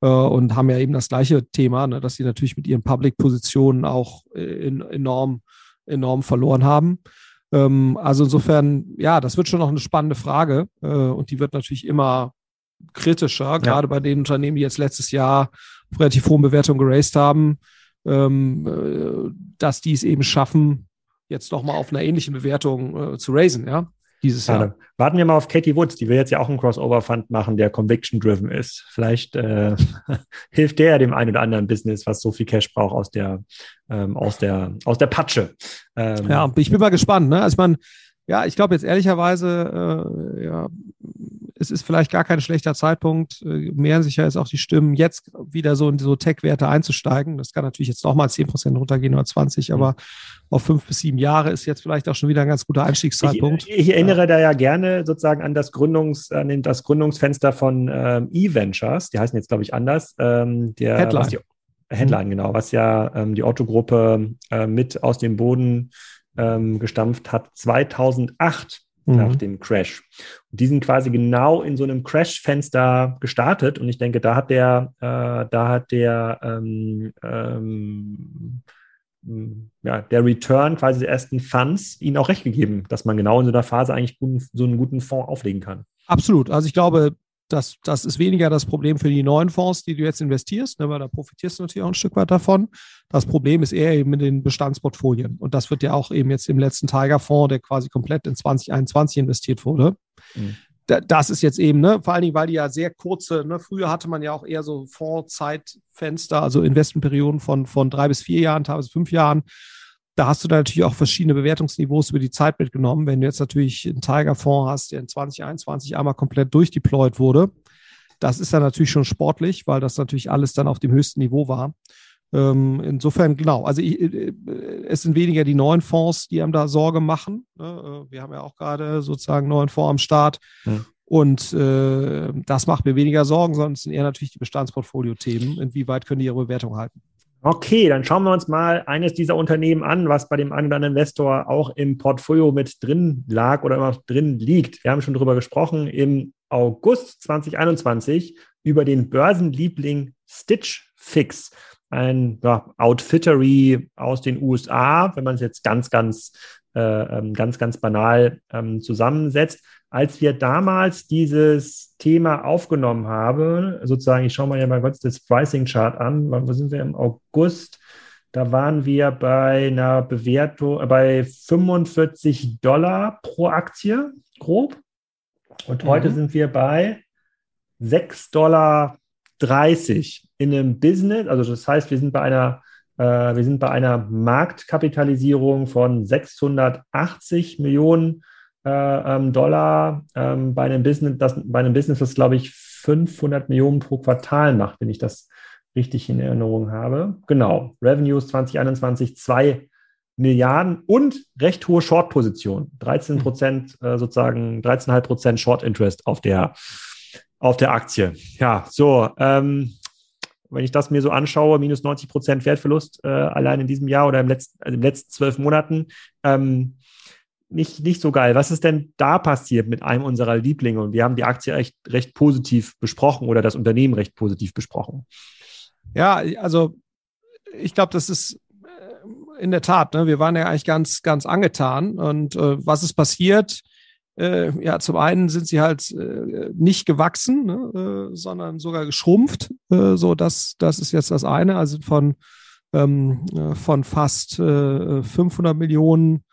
äh, und haben ja eben das gleiche Thema, ne, dass sie natürlich mit ihren Public-Positionen auch äh, in, enorm enorm verloren haben. Ähm, also insofern, ja, das wird schon noch eine spannende Frage und die wird natürlich immer kritischer, ja. gerade bei den Unternehmen, die jetzt letztes Jahr relativ hohen Bewertungen geraced haben, dass die es eben schaffen, jetzt noch mal auf einer ähnlichen Bewertung äh, zu raisen, ja dieses Jahr. Ja, warten wir mal auf Katie Woods, die will jetzt ja auch einen Crossover-Fund machen, der Conviction-driven ist. Vielleicht äh, hilft der dem einen oder anderen Business, was so viel Cash braucht aus der, ähm, aus der, aus der Patsche. Ähm, ja, ich bin mal gespannt. Ne? Also man, ja, ich glaube jetzt ehrlicherweise, äh, ja, es ist vielleicht gar kein schlechter Zeitpunkt, äh, mehren sich ja jetzt auch die Stimmen, jetzt wieder so in so Tech-Werte einzusteigen. Das kann natürlich jetzt nochmal 10% runtergehen oder 20, mhm. aber auf fünf bis sieben Jahre ist jetzt vielleicht auch schon wieder ein ganz guter Einstiegszeitpunkt. Ich, ich erinnere ja. da ja gerne sozusagen an das Gründungs, an das Gründungsfenster von ähm, E-Ventures. Die heißen jetzt, glaube ich, anders. Ähm, der, Headline. Die, Headline, genau, was ja ähm, die Otto-Gruppe äh, mit aus dem Boden ähm, gestampft hat, 2008 mhm. nach dem Crash. Und die sind quasi genau in so einem Crash-Fenster gestartet und ich denke, da hat der, äh, da hat der, ähm, ähm, ja, der Return quasi der ersten Funds ihnen auch recht gegeben, dass man genau in so einer Phase eigentlich guten, so einen guten Fonds auflegen kann. Absolut. Also ich glaube, das, das ist weniger das Problem für die neuen Fonds, die du jetzt investierst, ne, weil da profitierst du natürlich auch ein Stück weit davon. Das Problem ist eher eben mit den Bestandsportfolien. Und das wird ja auch eben jetzt im letzten Tiger-Fonds, der quasi komplett in 2021 investiert wurde. Mhm. Das ist jetzt eben, ne, vor allen Dingen, weil die ja sehr kurze, ne, früher hatte man ja auch eher so Fondszeitfenster, also Investmentperioden von, von drei bis vier Jahren, teilweise fünf Jahren da hast du da natürlich auch verschiedene Bewertungsniveaus über die Zeit mitgenommen. Wenn du jetzt natürlich einen Tiger-Fonds hast, der in 2021 einmal komplett durchdeployed wurde, das ist dann natürlich schon sportlich, weil das natürlich alles dann auf dem höchsten Niveau war. Ähm, insofern, genau, also ich, äh, es sind weniger die neuen Fonds, die einem da Sorge machen. Ne? Äh, wir haben ja auch gerade sozusagen neuen Fonds am Start. Hm. Und äh, das macht mir weniger Sorgen, sondern es sind eher natürlich die Bestandsportfolio-Themen. Inwieweit können die ihre Bewertung halten? Okay, dann schauen wir uns mal eines dieser Unternehmen an, was bei dem einen oder anderen Investor auch im Portfolio mit drin lag oder immer drin liegt. Wir haben schon darüber gesprochen. Im August 2021 über den Börsenliebling Stitch Fix, ein ja, Outfittery aus den USA, wenn man es jetzt ganz, ganz, äh, ähm, ganz, ganz banal ähm, zusammensetzt als wir damals dieses Thema aufgenommen haben, sozusagen, ich schaue mal ja mal kurz das Pricing Chart an, wo sind wir im August? Da waren wir bei einer Bewertung äh, bei 45 Dollar pro Aktie, grob. Und heute mhm. sind wir bei 6,30 Dollar in einem Business. Also das heißt, wir sind bei einer, äh, wir sind bei einer Marktkapitalisierung von 680 Millionen Dollar ähm, bei einem Business, das, bei einem Business, das glaube ich 500 Millionen pro Quartal macht, wenn ich das richtig in Erinnerung habe. Genau, Revenues 2021 2 Milliarden und recht hohe Short-Position, 13 Prozent äh, sozusagen 13,5 Prozent Short Interest auf der auf der Aktie. Ja, so. Ähm, wenn ich das mir so anschaue, minus 90 Prozent Wertverlust äh, allein in diesem Jahr oder im letzten, also in den letzten zwölf Monaten, ähm, nicht, nicht so geil. Was ist denn da passiert mit einem unserer Lieblinge? Und wir haben die Aktie echt recht positiv besprochen oder das Unternehmen recht positiv besprochen. Ja, also ich glaube, das ist äh, in der Tat, ne, wir waren ja eigentlich ganz, ganz angetan. Und äh, was ist passiert? Äh, ja, zum einen sind sie halt äh, nicht gewachsen, ne, äh, sondern sogar geschrumpft. Äh, so, das, das ist jetzt das eine. Also von, ähm, von fast 500 Millionen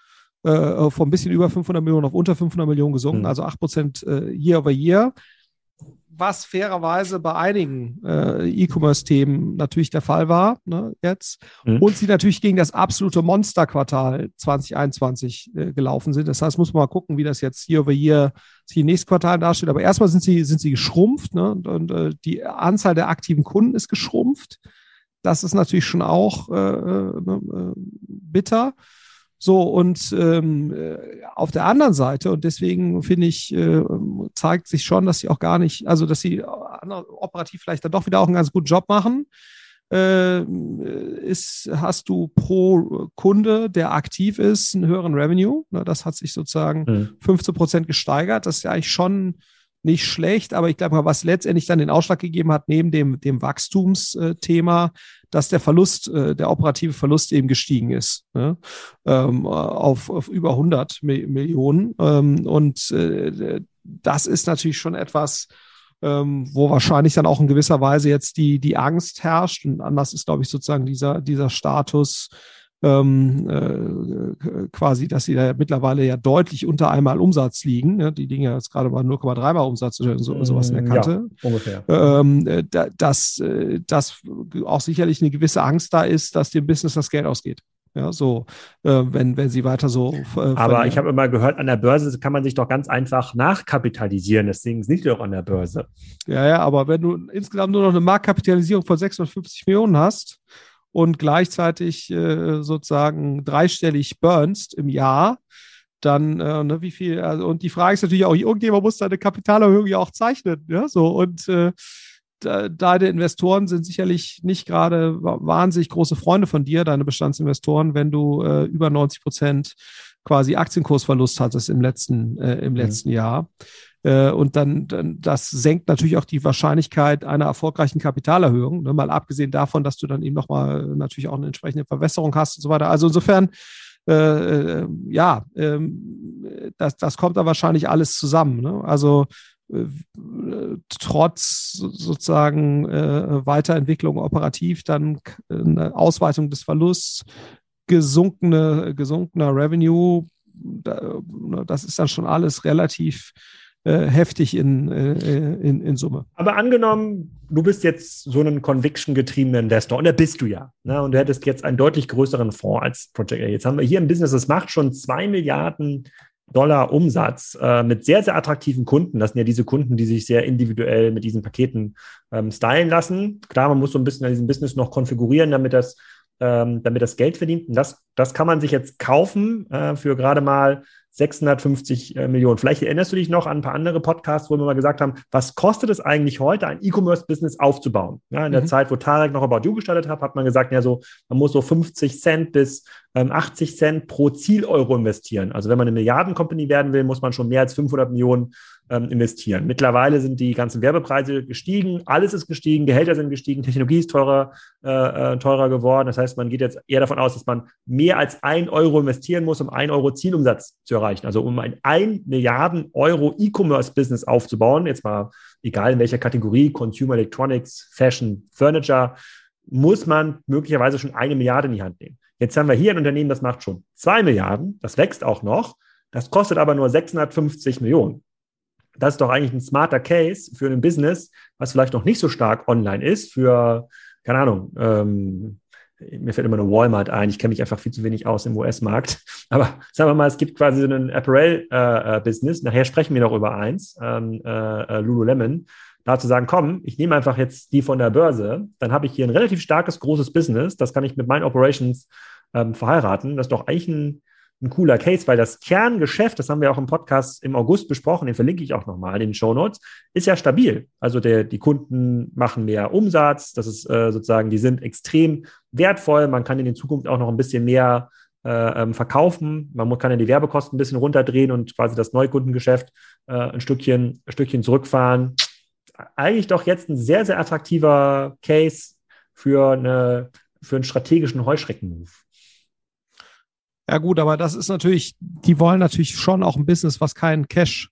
äh, von ein bisschen über 500 Millionen auf unter 500 Millionen gesunken, mhm. also 8 Prozent äh, year over year. was fairerweise bei einigen äh, E-Commerce-Themen natürlich der Fall war ne, jetzt mhm. und sie natürlich gegen das absolute Monsterquartal 2021 äh, gelaufen sind. Das heißt, muss man mal gucken, wie das jetzt hier over year sich im nächsten Quartal darstellt. Aber erstmal sind sie, sind sie geschrumpft ne, und, und äh, die Anzahl der aktiven Kunden ist geschrumpft. Das ist natürlich schon auch äh, äh, äh bitter. So, und ähm, äh, auf der anderen Seite, und deswegen finde ich, äh, zeigt sich schon, dass sie auch gar nicht, also dass sie operativ vielleicht dann doch wieder auch einen ganz guten Job machen. Äh, ist, hast du pro Kunde, der aktiv ist, einen höheren Revenue. Das hat sich sozusagen mhm. 15 Prozent gesteigert. Das ist ja eigentlich schon nicht schlecht, aber ich glaube, was letztendlich dann den Ausschlag gegeben hat, neben dem, dem Wachstumsthema, dass der Verlust, äh, der operative Verlust eben gestiegen ist ne? ähm, auf, auf über 100 Millionen. Ähm, und äh, das ist natürlich schon etwas, ähm, wo wahrscheinlich dann auch in gewisser Weise jetzt die, die Angst herrscht. Und anders ist, glaube ich, sozusagen dieser, dieser Status ähm, äh, quasi, dass sie da mittlerweile ja deutlich unter einmal Umsatz liegen. Ne? Die Dinge jetzt gerade mal 0,3 mal Umsatz oder so, sowas in der mm, Kante. Ja, ungefähr. Ähm, äh, dass, äh, dass auch sicherlich eine gewisse Angst da ist, dass dem Business das Geld ausgeht. Ja, so, äh, wenn, wenn sie weiter so. Äh, aber ich habe immer gehört, an der Börse kann man sich doch ganz einfach nachkapitalisieren. Deswegen ist nicht doch an der Börse. Ja, ja, aber wenn du insgesamt nur noch eine Marktkapitalisierung von 650 Millionen hast, und gleichzeitig äh, sozusagen dreistellig burnst im Jahr, dann, äh, ne, wie viel, also, und die Frage ist natürlich auch, irgendjemand muss deine Kapitalerhöhung ja auch zeichnen, ja, so, und äh, deine Investoren sind sicherlich nicht gerade wahnsinnig große Freunde von dir, deine Bestandsinvestoren, wenn du äh, über 90 Prozent quasi Aktienkursverlust hattest im letzten, äh, im mhm. letzten Jahr. Äh, und dann, dann, das senkt natürlich auch die Wahrscheinlichkeit einer erfolgreichen Kapitalerhöhung, ne, mal abgesehen davon, dass du dann eben nochmal natürlich auch eine entsprechende Verwässerung hast und so weiter. Also insofern, äh, äh, ja, äh, das, das kommt da wahrscheinlich alles zusammen. Ne? Also äh, trotz sozusagen Weiterentwicklung operativ dann eine Ausweitung des Verlusts, gesunkene, gesunkener Revenue, das ist dann schon alles relativ äh, heftig in, äh, in, in Summe. Aber angenommen, du bist jetzt so ein Conviction-getriebener Investor und da bist du ja. Ne? Und du hättest jetzt einen deutlich größeren Fonds als Project A. Jetzt haben wir hier ein Business, das macht schon zwei Milliarden Dollar Umsatz äh, mit sehr, sehr attraktiven Kunden. Das sind ja diese Kunden, die sich sehr individuell mit diesen Paketen ähm, stylen lassen. Klar, man muss so ein bisschen an diesem Business noch konfigurieren, damit das, ähm, damit das Geld verdient. Und das, das kann man sich jetzt kaufen äh, für gerade mal 650 äh, Millionen. Vielleicht erinnerst du dich noch an ein paar andere Podcasts, wo wir mal gesagt haben, was kostet es eigentlich heute, ein E-Commerce-Business aufzubauen? Ja, in der mhm. Zeit, wo Tarek noch About You gestartet hat, hat man gesagt, ja, so, man muss so 50 Cent bis ähm, 80 Cent pro Ziel-Euro investieren. Also wenn man eine Milliarden-Company werden will, muss man schon mehr als 500 Millionen ähm, investieren. Mittlerweile sind die ganzen Werbepreise gestiegen, alles ist gestiegen, Gehälter sind gestiegen, Technologie ist teurer, äh, äh, teurer geworden. Das heißt, man geht jetzt eher davon aus, dass man mehr als ein Euro investieren muss, um ein Euro Zielumsatz zu erreichen. Also um ein 1 Milliarden Euro E-Commerce-Business aufzubauen, jetzt mal egal in welcher Kategorie, Consumer Electronics, Fashion, Furniture, muss man möglicherweise schon eine Milliarde in die Hand nehmen. Jetzt haben wir hier ein Unternehmen, das macht schon zwei Milliarden, das wächst auch noch, das kostet aber nur 650 Millionen das ist doch eigentlich ein smarter Case für ein Business, was vielleicht noch nicht so stark online ist, für, keine Ahnung, ähm, mir fällt immer nur Walmart ein, ich kenne mich einfach viel zu wenig aus im US-Markt. Aber sagen wir mal, es gibt quasi so ein Apparel-Business, äh, äh nachher sprechen wir noch über eins, ähm, äh, äh, Lululemon, da zu sagen, komm, ich nehme einfach jetzt die von der Börse, dann habe ich hier ein relativ starkes, großes Business, das kann ich mit meinen Operations ähm, verheiraten. Das ist doch eigentlich ein, ein cooler Case, weil das Kerngeschäft, das haben wir auch im Podcast im August besprochen, den verlinke ich auch nochmal in den Show Notes, ist ja stabil. Also der, die Kunden machen mehr Umsatz, das ist äh, sozusagen, die sind extrem wertvoll, man kann in der Zukunft auch noch ein bisschen mehr äh, ähm, verkaufen, man kann ja die Werbekosten ein bisschen runterdrehen und quasi das Neukundengeschäft äh, ein Stückchen, ein Stückchen zurückfahren. Eigentlich doch jetzt ein sehr, sehr attraktiver Case für, eine, für einen strategischen Heuschrecken-Move. Ja, gut, aber das ist natürlich, die wollen natürlich schon auch ein Business, was keinen Cash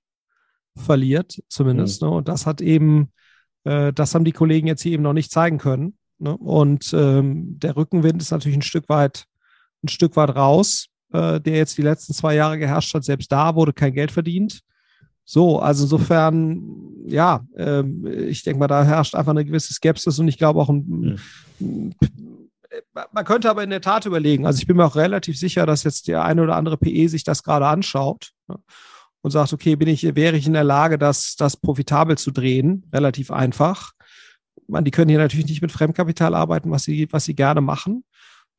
verliert, zumindest. Mhm. Ne? Und das hat eben, äh, das haben die Kollegen jetzt hier eben noch nicht zeigen können. Ne? Und ähm, der Rückenwind ist natürlich ein Stück weit, ein Stück weit raus, äh, der jetzt die letzten zwei Jahre geherrscht hat. Selbst da wurde kein Geld verdient. So, also insofern, ja, äh, ich denke mal, da herrscht einfach eine gewisse Skepsis und ich glaube auch ein, mhm. Man könnte aber in der Tat überlegen, also ich bin mir auch relativ sicher, dass jetzt der eine oder andere PE sich das gerade anschaut ne, und sagt, okay, bin ich, wäre ich in der Lage, das, das profitabel zu drehen, relativ einfach. Man, die können hier natürlich nicht mit Fremdkapital arbeiten, was sie, was sie gerne machen.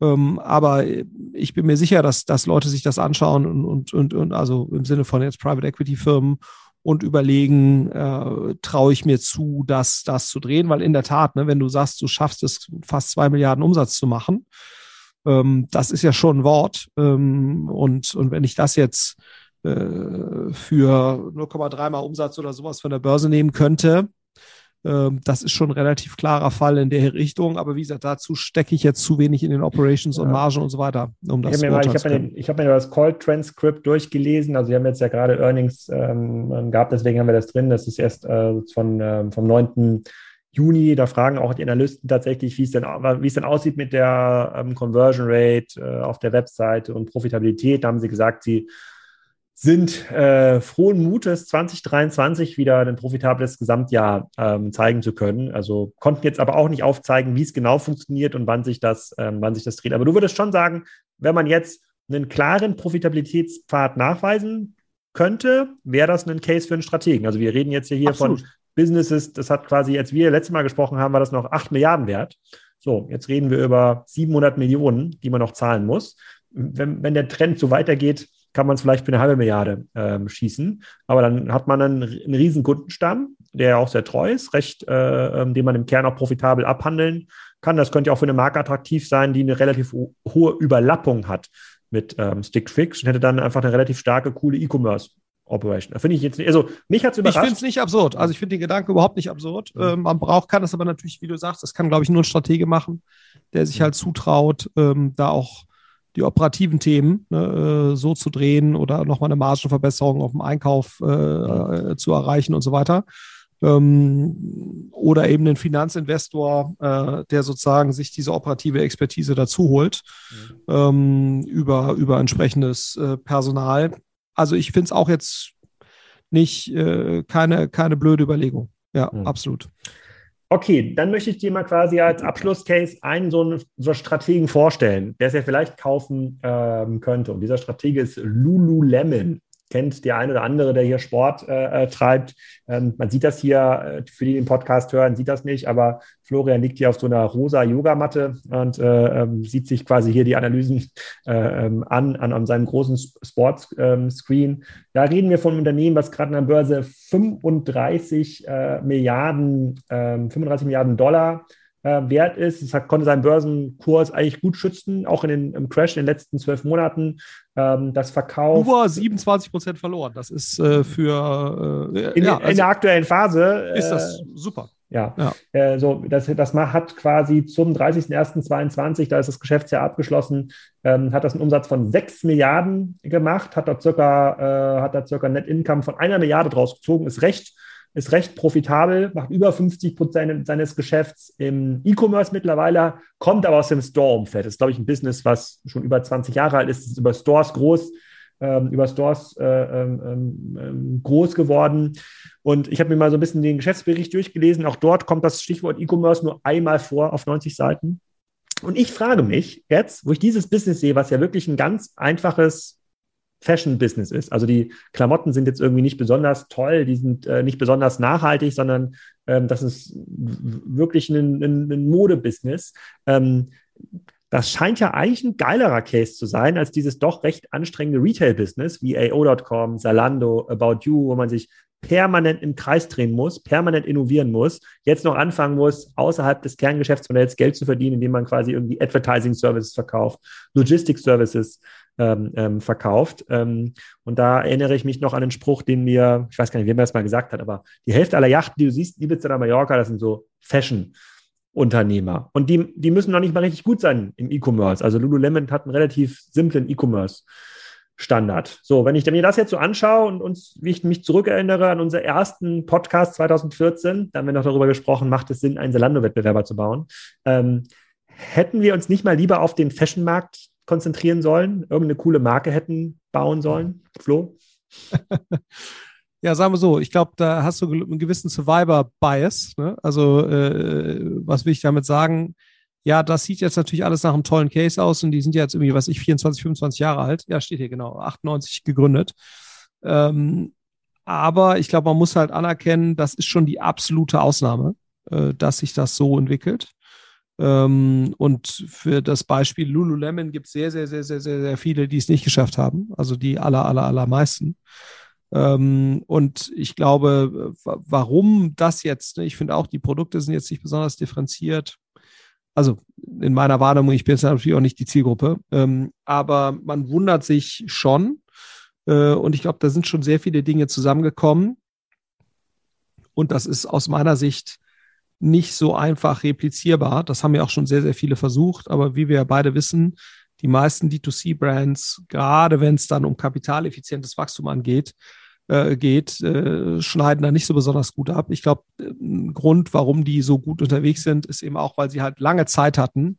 Ähm, aber ich bin mir sicher, dass, dass Leute sich das anschauen und, und, und, und also im Sinne von jetzt Private Equity Firmen und überlegen, äh, traue ich mir zu, das, das zu drehen, weil in der Tat, ne, wenn du sagst, du schaffst es, fast zwei Milliarden Umsatz zu machen, ähm, das ist ja schon ein Wort. Ähm, und, und wenn ich das jetzt äh, für 0,3 mal Umsatz oder sowas von der Börse nehmen könnte, das ist schon ein relativ klarer Fall in der Richtung. Aber wie gesagt, dazu stecke ich jetzt zu wenig in den Operations und Margen und so weiter, um das ich habe mir, ich hab mir, hab mir das Call-Transcript durchgelesen. Also, wir haben jetzt ja gerade Earnings ähm, gehabt, deswegen haben wir das drin. Das ist erst äh, von, äh, vom 9. Juni. Da fragen auch die Analysten tatsächlich, wie es denn, wie es denn aussieht mit der ähm, Conversion Rate äh, auf der Webseite und Profitabilität. Da haben sie gesagt, sie sind äh, frohen Mutes, 2023 wieder ein profitables Gesamtjahr ähm, zeigen zu können. Also konnten jetzt aber auch nicht aufzeigen, wie es genau funktioniert und wann sich das, ähm, wann sich das dreht. Aber du würdest schon sagen, wenn man jetzt einen klaren Profitabilitätspfad nachweisen könnte, wäre das ein Case für einen Strategen. Also wir reden jetzt hier Absolut. von Businesses, das hat quasi, als wir letztes Mal gesprochen haben, war das noch 8 Milliarden wert. So, jetzt reden wir über 700 Millionen, die man noch zahlen muss. Wenn, wenn der Trend so weitergeht, kann man es vielleicht für eine halbe Milliarde ähm, schießen. Aber dann hat man einen, einen riesen Kundenstamm, der auch sehr treu ist, recht, äh, ähm, den man im Kern auch profitabel abhandeln kann. Das könnte ja auch für eine Marke attraktiv sein, die eine relativ hohe Überlappung hat mit ähm, Stickfix und hätte dann einfach eine relativ starke, coole E-Commerce Operation. Finde ich jetzt nicht, also mich hat es überrascht. Ich finde es nicht absurd. Also ich finde den Gedanken überhaupt nicht absurd. Mhm. Ähm, man braucht, kann es aber natürlich, wie du sagst, das kann, glaube ich, nur ein Stratege machen, der sich mhm. halt zutraut, ähm, da auch die operativen Themen ne, äh, so zu drehen oder nochmal eine Margenverbesserung auf dem Einkauf äh, äh, zu erreichen und so weiter. Ähm, oder eben den Finanzinvestor, äh, der sozusagen sich diese operative Expertise dazu holt mhm. ähm, über, über entsprechendes äh, Personal. Also ich finde es auch jetzt nicht äh, keine, keine blöde Überlegung. Ja, mhm. absolut. Okay, dann möchte ich dir mal quasi als Abschlusscase einen so einen so Strategen vorstellen, der es ja vielleicht kaufen ähm, könnte. Und dieser Stratege ist Lululemon kennt der eine oder andere, der hier Sport äh, äh, treibt. Ähm, man sieht das hier, äh, für die den Podcast hören, sieht das nicht, aber Florian liegt hier auf so einer rosa Yogamatte und äh, ähm, sieht sich quasi hier die Analysen äh, ähm, an, an, an seinem großen Sportscreen. Ähm, da reden wir von einem Unternehmen, was gerade an der Börse 35 äh, Milliarden, 35 Milliarden Dollar äh, wert ist. Es hat, konnte seinen Börsenkurs eigentlich gut schützen, auch in den, im Crash in den letzten zwölf Monaten. Ähm, das Verkauf. Über 27 Prozent verloren. Das ist äh, für. Äh, in, ja, also in, der aktuellen Phase. Ist das äh, super. Ja, ja. Äh, so, das, das hat quasi zum 30.01.22, da ist das Geschäftsjahr abgeschlossen, ähm, hat das einen Umsatz von 6 Milliarden gemacht, hat da circa, äh, hat da circa Net Income von einer Milliarde draus gezogen, ist recht ist recht profitabel, macht über 50 Prozent seines Geschäfts im E-Commerce mittlerweile, kommt aber aus dem Store-Umfeld. Das ist, glaube ich, ein Business, was schon über 20 Jahre alt ist, ist über Stores groß, ähm, über Stores äh, ähm, ähm, ähm, groß geworden. Und ich habe mir mal so ein bisschen den Geschäftsbericht durchgelesen. Auch dort kommt das Stichwort E-Commerce nur einmal vor auf 90 Seiten. Und ich frage mich jetzt, wo ich dieses Business sehe, was ja wirklich ein ganz einfaches Fashion-Business ist. Also die Klamotten sind jetzt irgendwie nicht besonders toll, die sind äh, nicht besonders nachhaltig, sondern ähm, das ist wirklich ein, ein, ein Mode-Business. Ähm, das scheint ja eigentlich ein geilerer Case zu sein als dieses doch recht anstrengende Retail-Business wie AO.com, Zalando, About You, wo man sich permanent im Kreis drehen muss, permanent innovieren muss, jetzt noch anfangen muss, außerhalb des Kerngeschäftsmodells Geld zu verdienen, indem man quasi irgendwie Advertising Services verkauft, Logistic Services ähm, ähm, verkauft. Ähm, und da erinnere ich mich noch an den Spruch, den mir, ich weiß gar nicht, wer mir das mal gesagt hat, aber die Hälfte aller Yachten, die du siehst, Ibiza oder Mallorca, das sind so Fashion. Unternehmer. Und die, die müssen noch nicht mal richtig gut sein im E-Commerce. Also Lululemon hat einen relativ simplen E-Commerce. Standard. So, wenn ich mir das jetzt so anschaue und uns, wie ich mich zurückerinnere an unseren ersten Podcast 2014, da haben wir noch darüber gesprochen, macht es Sinn, einen Zalando-Wettbewerber zu bauen. Ähm, hätten wir uns nicht mal lieber auf den Fashion-Markt konzentrieren sollen, irgendeine coole Marke hätten bauen sollen? Flo? Ja, sagen wir so, ich glaube, da hast du einen gewissen Survivor-Bias. Ne? Also, äh, was will ich damit sagen? Ja, das sieht jetzt natürlich alles nach einem tollen Case aus und die sind ja jetzt irgendwie, was ich, 24, 25 Jahre alt. Ja, steht hier genau, 98 gegründet. Ähm, aber ich glaube, man muss halt anerkennen, das ist schon die absolute Ausnahme, äh, dass sich das so entwickelt. Ähm, und für das Beispiel Lululemon gibt es sehr, sehr, sehr, sehr, sehr, sehr viele, die es nicht geschafft haben. Also die aller, aller, allermeisten. Ähm, und ich glaube, warum das jetzt, ne, ich finde auch, die Produkte sind jetzt nicht besonders differenziert. Also in meiner Wahrnehmung, ich bin jetzt natürlich auch nicht die Zielgruppe, ähm, aber man wundert sich schon. Äh, und ich glaube, da sind schon sehr viele Dinge zusammengekommen. Und das ist aus meiner Sicht nicht so einfach replizierbar. Das haben ja auch schon sehr, sehr viele versucht. Aber wie wir ja beide wissen, die meisten D2C-Brands, gerade wenn es dann um kapitaleffizientes Wachstum angeht, äh, geht, äh, schneiden da nicht so besonders gut ab. Ich glaube, ein Grund, warum die so gut unterwegs sind, ist eben auch, weil sie halt lange Zeit hatten,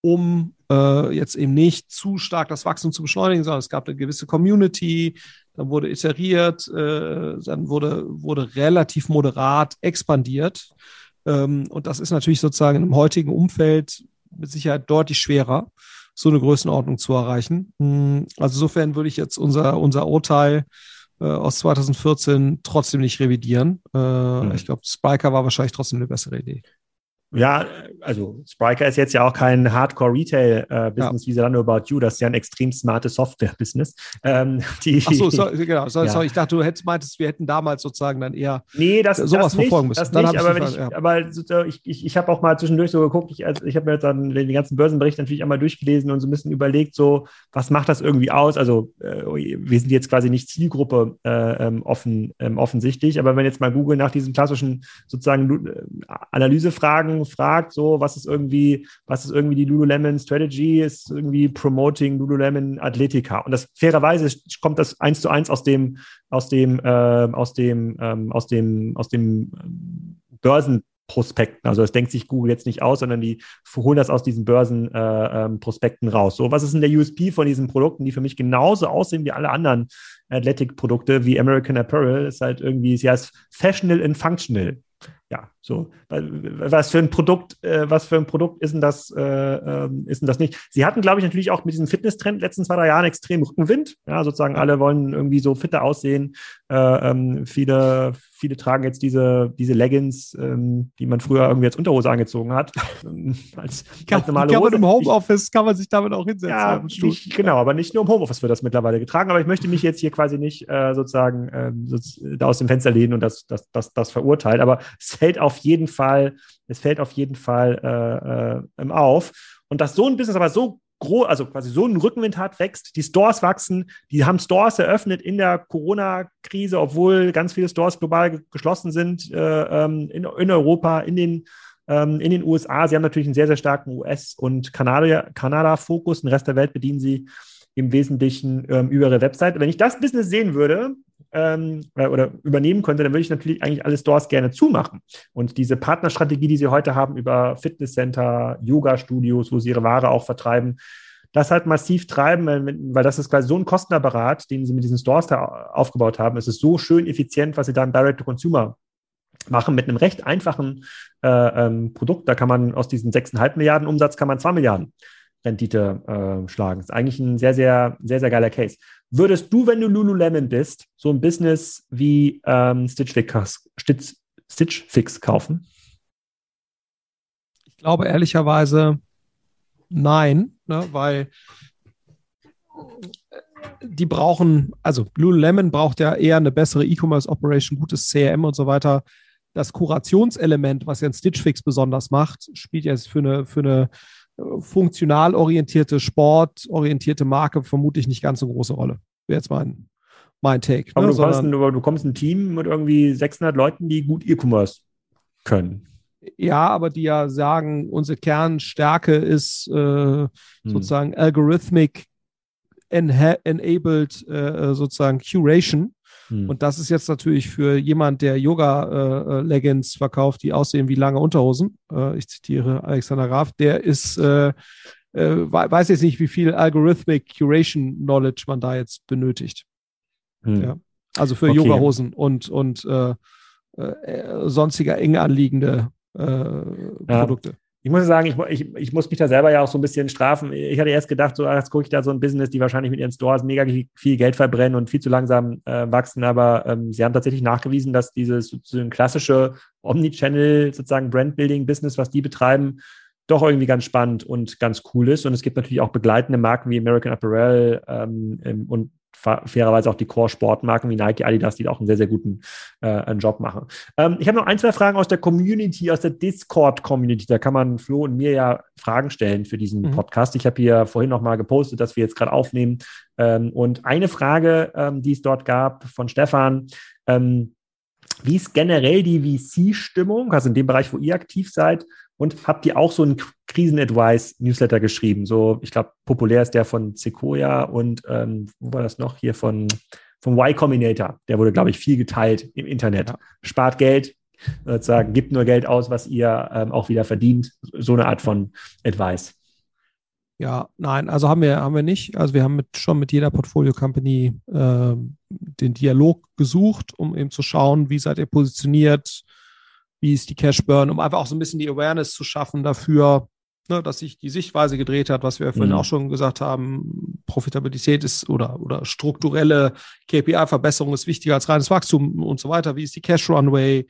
um äh, jetzt eben nicht zu stark das Wachstum zu beschleunigen, sondern es gab eine gewisse Community, dann wurde iteriert, äh, dann wurde, wurde relativ moderat expandiert. Ähm, und das ist natürlich sozusagen im heutigen Umfeld mit Sicherheit deutlich schwerer so eine Größenordnung zu erreichen. Hm, also insofern würde ich jetzt unser, unser Urteil äh, aus 2014 trotzdem nicht revidieren. Äh, mhm. Ich glaube, Spiker war wahrscheinlich trotzdem eine bessere Idee. Ja, also Spriker ist jetzt ja auch kein Hardcore-Retail-Business äh, wie Zalando About You, das ist ja ein extrem smartes Software-Business. Ähm, Ach so, so, genau. So, ja. sorry, ich dachte, du hättest meintest, wir hätten damals sozusagen dann eher nee, das, sowas das verfolgen müssen. Das dann nicht, aber, ich, ja. aber ich, ich, ich habe auch mal zwischendurch so geguckt, ich, also ich habe mir jetzt dann den ganzen Börsenbericht natürlich einmal durchgelesen und so ein bisschen überlegt, so, was macht das irgendwie aus? Also äh, wir sind jetzt quasi nicht Zielgruppe äh, ähm, offen, ähm, offensichtlich, aber wenn jetzt mal Google nach diesen klassischen sozusagen äh, Fragt, so, was ist irgendwie, was ist irgendwie die Lululemon Strategy, ist irgendwie Promoting Lululemon Athletica. Und das fairerweise kommt das eins zu eins aus dem, aus dem, äh, aus dem, ähm, aus dem, aus dem ähm, Börsen. Also das denkt sich Google jetzt nicht aus, sondern die holen das aus diesen Börsenprospekten äh, ähm, raus. So, was ist denn der USP von diesen Produkten, die für mich genauso aussehen wie alle anderen Athletic-Produkte wie American Apparel? Ist halt irgendwie, sie heißt Fashional and Functional ja, so, was für ein Produkt, äh, was für ein Produkt ist denn das, äh, äh, ist denn das nicht? Sie hatten, glaube ich, natürlich auch mit diesem Fitness-Trend letzten zwei, drei Jahren extrem Rückenwind. Ja, sozusagen alle wollen irgendwie so fitter aussehen. Äh, ähm, viele, viele tragen jetzt diese, diese Leggings, ähm, die man früher irgendwie als Unterhose angezogen hat. Ähm, als, kann, als normale kann man im Homeoffice, kann man sich damit auch hinsetzen. Ja, nicht, genau, aber nicht nur im Homeoffice wird das mittlerweile getragen. Aber ich möchte mich jetzt hier quasi nicht äh, sozusagen ähm, so, da aus dem Fenster lehnen und das, das, das, das verurteilen. Aber es fällt auf jeden Fall, es fällt auf jeden Fall äh, äh, auf. Und dass so ein Business aber so groß, also quasi so einen Rückenwind hat, wächst, die Stores wachsen, die haben Stores eröffnet in der Corona-Krise, obwohl ganz viele Stores global geschlossen sind äh, ähm, in, in Europa, in den ähm, in den USA. Sie haben natürlich einen sehr, sehr starken US- und Kanada-Fokus. Kanada den Rest der Welt bedienen sie im Wesentlichen ähm, über ihre Website. Wenn ich das Business sehen würde, ähm, oder übernehmen könnte, dann würde ich natürlich eigentlich alle Stores gerne zumachen. Und diese Partnerstrategie, die sie heute haben über Fitnesscenter, Yoga-Studios, wo sie ihre Ware auch vertreiben, das halt massiv treiben, weil das ist quasi so ein Kostenapparat, den sie mit diesen Stores da aufgebaut haben. Es ist so schön effizient, was sie da im Direct-to-Consumer machen mit einem recht einfachen äh, ähm, Produkt. Da kann man aus diesen 6,5 Milliarden Umsatz kann man 2 Milliarden Rendite äh, schlagen. Ist eigentlich ein sehr, sehr, sehr, sehr geiler Case. Würdest du, wenn du Lululemon bist, so ein Business wie ähm, Stitch, Fix, Stitch, Stitch Fix kaufen? Ich glaube ehrlicherweise nein, ne, weil die brauchen, also Lululemon braucht ja eher eine bessere E-Commerce Operation, gutes CRM und so weiter. Das Kurationselement, was ja ein Stitch Fix besonders macht, spielt jetzt für eine, für eine funktional orientierte, sportorientierte Marke vermutlich nicht ganz so große Rolle. Wäre jetzt mein, mein Take. Aber ne? du, kommst ein, du kommst ein Team mit irgendwie 600 Leuten, die gut E-Commerce können. Ja, aber die ja sagen, unsere Kernstärke ist äh, hm. sozusagen Algorithmic enabled äh, sozusagen Curation. Hm. Und das ist jetzt natürlich für jemand, der Yoga-Leggings äh, verkauft, die aussehen wie lange Unterhosen. Äh, ich zitiere Alexander Graf, der ist, äh, äh weiß jetzt nicht, wie viel Algorithmic Curation Knowledge man da jetzt benötigt. Hm. Ja. Also für okay. Yogahosen und, und äh, äh, sonstiger eng anliegende äh, Produkte. Ja. Ich muss sagen, ich, ich, ich muss mich da selber ja auch so ein bisschen strafen. Ich hatte erst gedacht, so, ah, jetzt gucke ich da so ein Business, die wahrscheinlich mit ihren Stores mega viel Geld verbrennen und viel zu langsam äh, wachsen. Aber ähm, sie haben tatsächlich nachgewiesen, dass dieses so ein klassische Omnichannel sozusagen Brandbuilding-Business, was die betreiben, doch irgendwie ganz spannend und ganz cool ist. Und es gibt natürlich auch begleitende Marken wie American Apparel ähm, und fairerweise auch die Core-Sportmarken wie Nike, Adidas, die auch einen sehr, sehr guten äh, Job machen. Ähm, ich habe noch ein, zwei Fragen aus der Community, aus der Discord-Community. Da kann man Flo und mir ja Fragen stellen für diesen mhm. Podcast. Ich habe hier vorhin noch mal gepostet, dass wir jetzt gerade aufnehmen. Ähm, und eine Frage, ähm, die es dort gab von Stefan, ähm, wie ist generell die VC-Stimmung, also in dem Bereich, wo ihr aktiv seid? Und habt ihr auch so einen Krisen-Advice-Newsletter geschrieben? So, ich glaube, populär ist der von Sequoia und ähm, wo war das noch? Hier von vom Y Combinator. Der wurde, glaube ich, viel geteilt im Internet. Ja. Spart Geld, sozusagen, gibt nur Geld aus, was ihr ähm, auch wieder verdient. So eine Art von Advice. Ja, nein, also haben wir, haben wir nicht. Also wir haben mit, schon mit jeder Portfolio-Company äh, den Dialog gesucht, um eben zu schauen, wie seid ihr positioniert, wie ist die Cash Burn, um einfach auch so ein bisschen die Awareness zu schaffen dafür, ne, dass sich die Sichtweise gedreht hat, was wir vorhin mhm. auch schon gesagt haben, Profitabilität ist oder, oder strukturelle KPI-Verbesserung ist wichtiger als reines Wachstum und so weiter. Wie ist die Cash Runway?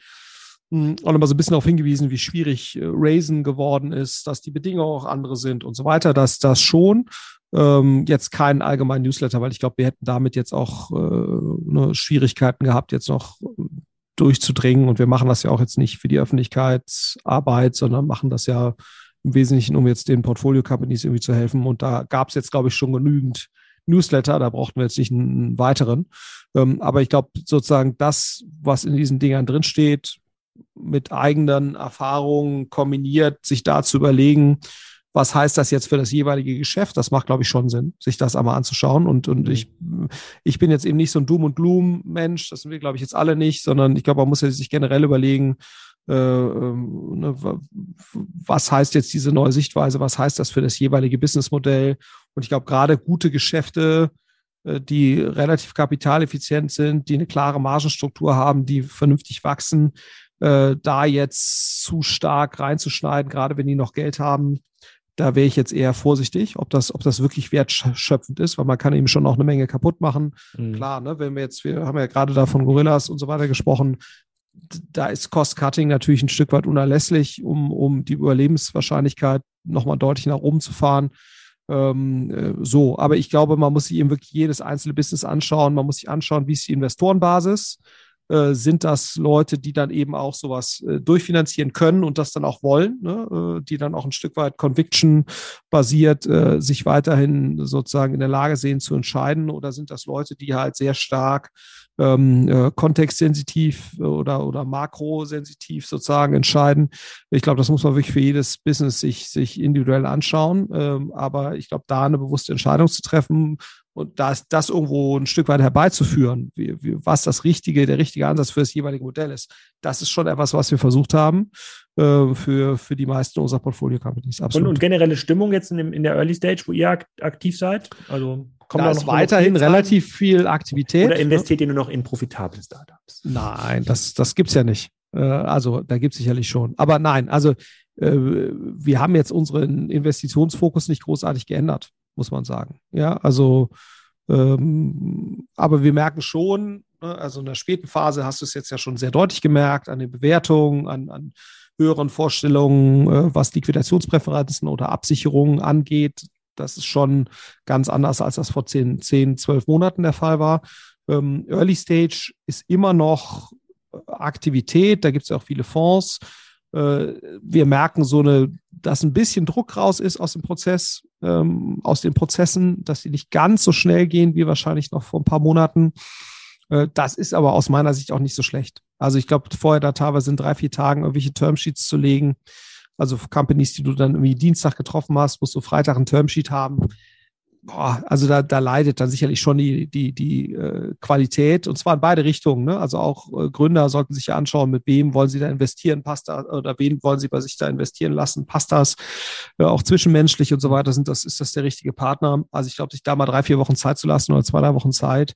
Hm, und immer so ein bisschen darauf hingewiesen, wie schwierig äh, Raisen geworden ist, dass die Bedingungen auch andere sind und so weiter. dass das schon. Ähm, jetzt keinen allgemeinen Newsletter, weil ich glaube, wir hätten damit jetzt auch äh, ne, Schwierigkeiten gehabt, jetzt noch durchzudringen. Und wir machen das ja auch jetzt nicht für die Öffentlichkeitsarbeit, sondern machen das ja im Wesentlichen, um jetzt den Portfolio-Companies irgendwie zu helfen. Und da gab es jetzt, glaube ich, schon genügend Newsletter, da brauchten wir jetzt nicht einen weiteren. Ähm, aber ich glaube, sozusagen das, was in diesen Dingern drinsteht, mit eigenen Erfahrungen kombiniert, sich da zu überlegen, was heißt das jetzt für das jeweilige Geschäft? Das macht, glaube ich, schon Sinn, sich das einmal anzuschauen. Und, und mhm. ich, ich bin jetzt eben nicht so ein Doom- und Gloom-Mensch, das sind wir, glaube ich, jetzt alle nicht, sondern ich glaube, man muss ja sich generell überlegen, äh, ähm, ne, was heißt jetzt diese neue Sichtweise, was heißt das für das jeweilige Businessmodell? Und ich glaube, gerade gute Geschäfte, äh, die relativ kapitaleffizient sind, die eine klare Margenstruktur haben, die vernünftig wachsen, äh, da jetzt zu stark reinzuschneiden, gerade wenn die noch Geld haben, da wäre ich jetzt eher vorsichtig, ob das, ob das wirklich wertschöpfend ist, weil man kann eben schon noch eine Menge kaputt machen. Mhm. Klar, ne, wenn wir jetzt, wir haben ja gerade da von Gorillas und so weiter gesprochen, da ist Cost-Cutting natürlich ein Stück weit unerlässlich, um, um die Überlebenswahrscheinlichkeit nochmal deutlich nach oben zu fahren. Ähm, äh, so, aber ich glaube, man muss sich eben wirklich jedes einzelne Business anschauen. Man muss sich anschauen, wie ist die Investorenbasis äh, sind das Leute, die dann eben auch sowas äh, durchfinanzieren können und das dann auch wollen, ne? äh, die dann auch ein Stück weit Conviction basiert äh, sich weiterhin sozusagen in der Lage sehen zu entscheiden oder sind das Leute, die halt sehr stark ähm, äh, kontextsensitiv oder, oder makrosensitiv sozusagen entscheiden. Ich glaube, das muss man wirklich für jedes Business sich, sich individuell anschauen. Ähm, aber ich glaube, da eine bewusste Entscheidung zu treffen, und das, das irgendwo ein Stück weit herbeizuführen, wie, wie, was das richtige, der richtige Ansatz für das jeweilige Modell ist, das ist schon etwas, was wir versucht haben äh, für, für die meisten unserer Portfolio-Companies. Und, und, generelle Stimmung jetzt in, dem, in der Early Stage, wo ihr aktiv seid? Also kommt da, ist weiterhin relativ viel Aktivität. Oder ne? investiert ne? ihr nur noch in profitable Startups? Nein, das, das gibt es ja nicht. Äh, also da gibt es sicherlich schon. Aber nein, also äh, wir haben jetzt unseren Investitionsfokus nicht großartig geändert muss man sagen. Ja, also, ähm, aber wir merken schon, ne, also in der späten Phase hast du es jetzt ja schon sehr deutlich gemerkt, an den Bewertungen, an, an höheren Vorstellungen, äh, was Liquidationspräferenzen oder Absicherungen angeht. Das ist schon ganz anders, als das vor 10, 10 12 Monaten der Fall war. Ähm, Early Stage ist immer noch Aktivität, da gibt es auch viele Fonds. Äh, wir merken so eine, dass ein bisschen Druck raus ist aus dem Prozess ähm, aus den Prozessen, dass sie nicht ganz so schnell gehen wie wahrscheinlich noch vor ein paar Monaten. Äh, das ist aber aus meiner Sicht auch nicht so schlecht. Also ich glaube, vorher da teilweise in drei, vier Tagen irgendwelche Termsheets zu legen. Also Companies, die du dann irgendwie Dienstag getroffen hast, musst du Freitag ein Termsheet haben boah, also da, da leidet dann sicherlich schon die, die, die äh, Qualität und zwar in beide Richtungen. Ne? Also auch äh, Gründer sollten sich ja anschauen, mit wem wollen sie da investieren, passt das, oder wen wollen sie bei sich da investieren lassen, passt das, äh, auch zwischenmenschlich und so weiter, sind das, ist das der richtige Partner? Also ich glaube, sich da mal drei, vier Wochen Zeit zu lassen oder zwei, drei Wochen Zeit,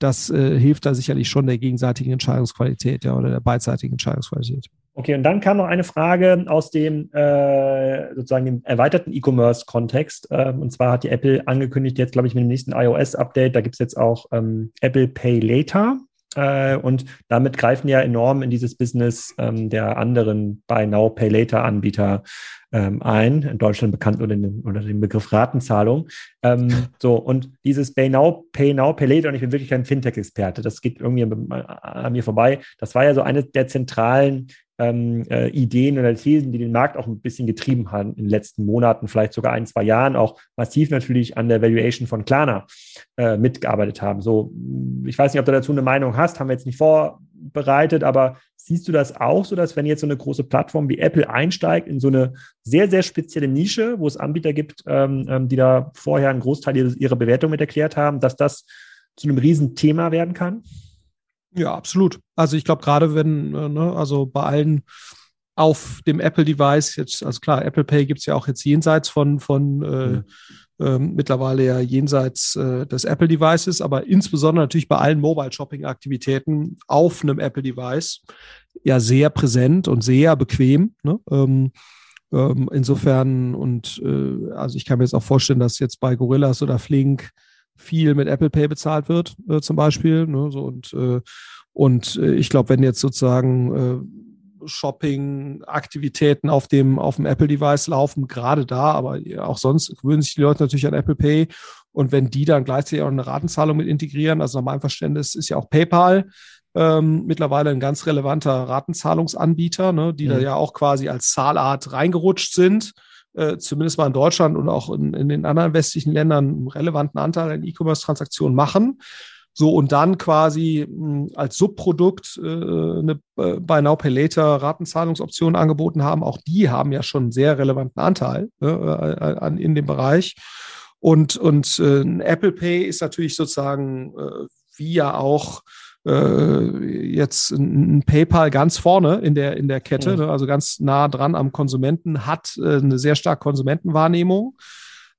das äh, hilft da sicherlich schon der gegenseitigen Entscheidungsqualität ja, oder der beidseitigen Entscheidungsqualität. Okay, und dann kam noch eine Frage aus dem äh, sozusagen dem erweiterten E-Commerce-Kontext. Ähm, und zwar hat die Apple angekündigt, jetzt glaube ich mit dem nächsten iOS-Update, da gibt es jetzt auch ähm, Apple Pay Later. Äh, und damit greifen ja enorm in dieses Business ähm, der anderen Buy Now, Pay Later Anbieter ähm, ein, in Deutschland bekannt unter dem, unter dem Begriff Ratenzahlung. Ähm, so, und dieses Pay Now, Pay Now, Pay Later, und ich bin wirklich kein Fintech-Experte, das geht irgendwie an mir vorbei. Das war ja so eine der zentralen ähm, äh, Ideen oder Thesen, die den Markt auch ein bisschen getrieben haben in den letzten Monaten, vielleicht sogar ein, zwei Jahren, auch massiv natürlich an der Valuation von Klarna äh, mitgearbeitet haben. So, ich weiß nicht, ob du dazu eine Meinung hast, haben wir jetzt nicht vorbereitet, aber siehst du das auch so, dass wenn jetzt so eine große Plattform wie Apple einsteigt in so eine sehr, sehr spezielle Nische, wo es Anbieter gibt, ähm, ähm die da vorher einen Großteil ihrer Bewertung mit erklärt haben, dass das zu einem Riesenthema werden kann? Ja, absolut. Also ich glaube, gerade wenn, äh, ne, also bei allen auf dem Apple-Device, jetzt, also klar, Apple Pay gibt es ja auch jetzt jenseits von, von äh, mhm. äh, mittlerweile ja jenseits äh, des Apple-Devices, aber insbesondere natürlich bei allen Mobile-Shopping-Aktivitäten auf einem Apple-Device ja sehr präsent und sehr bequem. Ne? Ähm, ähm, insofern und äh, also ich kann mir jetzt auch vorstellen, dass jetzt bei Gorillas oder Flink viel mit Apple Pay bezahlt wird, äh, zum Beispiel. Ne, so und äh, und äh, ich glaube, wenn jetzt sozusagen äh, Shopping-Aktivitäten auf dem, auf dem Apple-Device laufen, gerade da, aber auch sonst gewöhnen sich die Leute natürlich an Apple Pay. Und wenn die dann gleichzeitig auch eine Ratenzahlung mit integrieren, also nach meinem Verständnis ist ja auch PayPal ähm, mittlerweile ein ganz relevanter Ratenzahlungsanbieter, ne, die mhm. da ja auch quasi als Zahlart reingerutscht sind äh, zumindest mal in Deutschland und auch in, in den anderen westlichen Ländern einen relevanten Anteil an E-Commerce-Transaktionen machen. So, und dann quasi mh, hm, als Subprodukt äh, eine äh, Now Pay Later Ratenzahlungsoption angeboten haben. Auch die haben ja schon einen sehr relevanten Anteil äh, an, in dem Bereich. Und, und äh, Apple Pay ist natürlich sozusagen äh, wie ja auch äh, jetzt ein, PayPal ganz vorne in der, in der Kette, mhm. ne, also ganz nah dran am Konsumenten, hat äh, eine sehr starke Konsumentenwahrnehmung.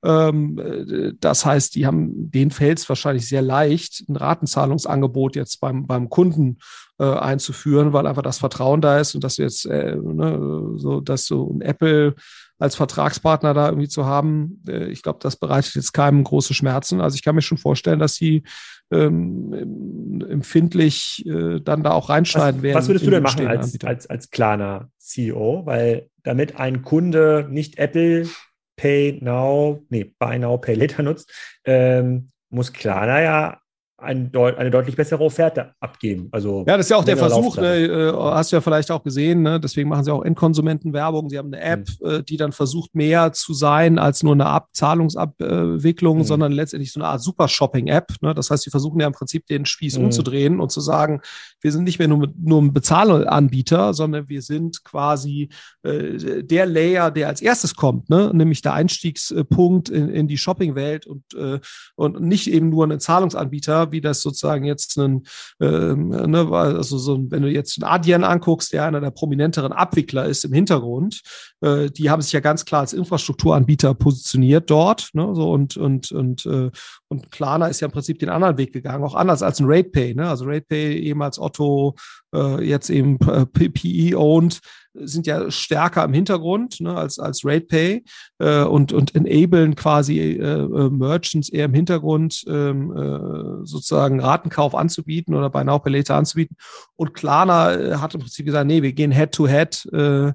Ähm, äh, das heißt, die haben, denen fällt es wahrscheinlich sehr leicht, ein Ratenzahlungsangebot jetzt beim, beim Kunden äh, einzuführen, weil einfach das Vertrauen da ist und dass jetzt, äh, ne, so, dass so ein Apple als Vertragspartner da irgendwie zu haben, äh, ich glaube, das bereitet jetzt keinem große Schmerzen. Also ich kann mir schon vorstellen, dass sie ähm, empfindlich äh, dann da auch reinschneiden was, werden. Was würdest du denn machen als, als, als kleiner CEO? Weil damit ein Kunde nicht Apple Pay Now, nee, Buy Now, Pay Later nutzt, ähm, muss Klarna ja ein deut eine deutlich bessere Offerte abgeben. Also ja, das ist ja auch der Versuch, ne, äh, hast du ja vielleicht auch gesehen, ne? deswegen machen sie auch Endkonsumentenwerbung. Sie haben eine App, mhm. äh, die dann versucht, mehr zu sein als nur eine Abzahlungsabwicklung, mhm. sondern letztendlich so eine Art Super-Shopping-App. Ne? Das heißt, sie versuchen ja im Prinzip den Spieß mhm. umzudrehen und zu sagen, wir sind nicht mehr nur, nur ein Bezahlanbieter, sondern wir sind quasi äh, der Layer, der als erstes kommt, ne? nämlich der Einstiegspunkt in, in die Shopping-Welt und, äh, und nicht eben nur ein Zahlungsanbieter, wie das sozusagen jetzt ein, ähm, ne, also so, wenn du jetzt einen Adyen anguckst, der einer der prominenteren Abwickler ist im Hintergrund, äh, die haben sich ja ganz klar als Infrastrukturanbieter positioniert dort, ne, so und und und äh, und Klarna ist ja im Prinzip den anderen Weg gegangen, auch anders als ein RatePay, ne, also RatePay ehemals Otto, äh, jetzt eben PE owned, sind ja stärker im Hintergrund ne, als, als RatePay äh, und, und enablen quasi äh, äh, Merchants eher im Hintergrund ähm, äh, sozusagen Ratenkauf anzubieten oder bei Now Pay Later anzubieten. Und Klarna äh, hat im Prinzip gesagt, nee, wir gehen Head-to-Head -head, äh,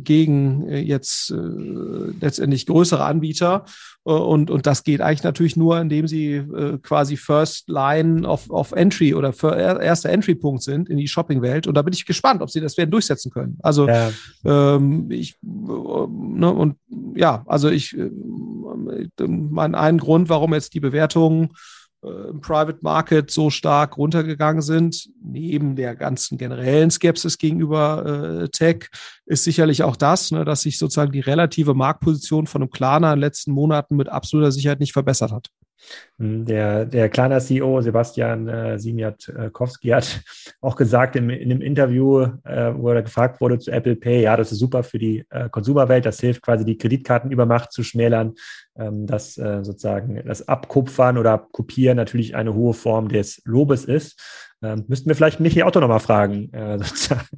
gegen äh, jetzt äh, letztendlich größere Anbieter. Äh, und, und das geht eigentlich natürlich nur, indem sie äh, quasi First Line of, of Entry oder erster Entry-Punkt sind in die Shopping-Welt. Und da bin ich gespannt, ob sie das werden durchsetzen können. Also ja. ähm, ich ne, und ja, also ich mein einen Grund, warum jetzt die Bewertungen äh, im Private Market so stark runtergegangen sind, neben der ganzen generellen Skepsis gegenüber äh, Tech, ist sicherlich auch das, ne, dass sich sozusagen die relative Marktposition von einem Klarna in den letzten Monaten mit absoluter Sicherheit nicht verbessert hat. Hm, der, der kleine CEO Sebastian äh, Simiatkowski hat auch gesagt in, in einem Interview, äh, wo er gefragt wurde zu Apple Pay, ja, das ist super für die äh, Konsumerwelt, das hilft quasi die Kreditkartenübermacht zu schmälern, ähm, dass äh, sozusagen das Abkupfern oder Abkopieren natürlich eine hohe Form des Lobes ist. Ähm, müssten wir vielleicht Michi Otto nochmal fragen, äh,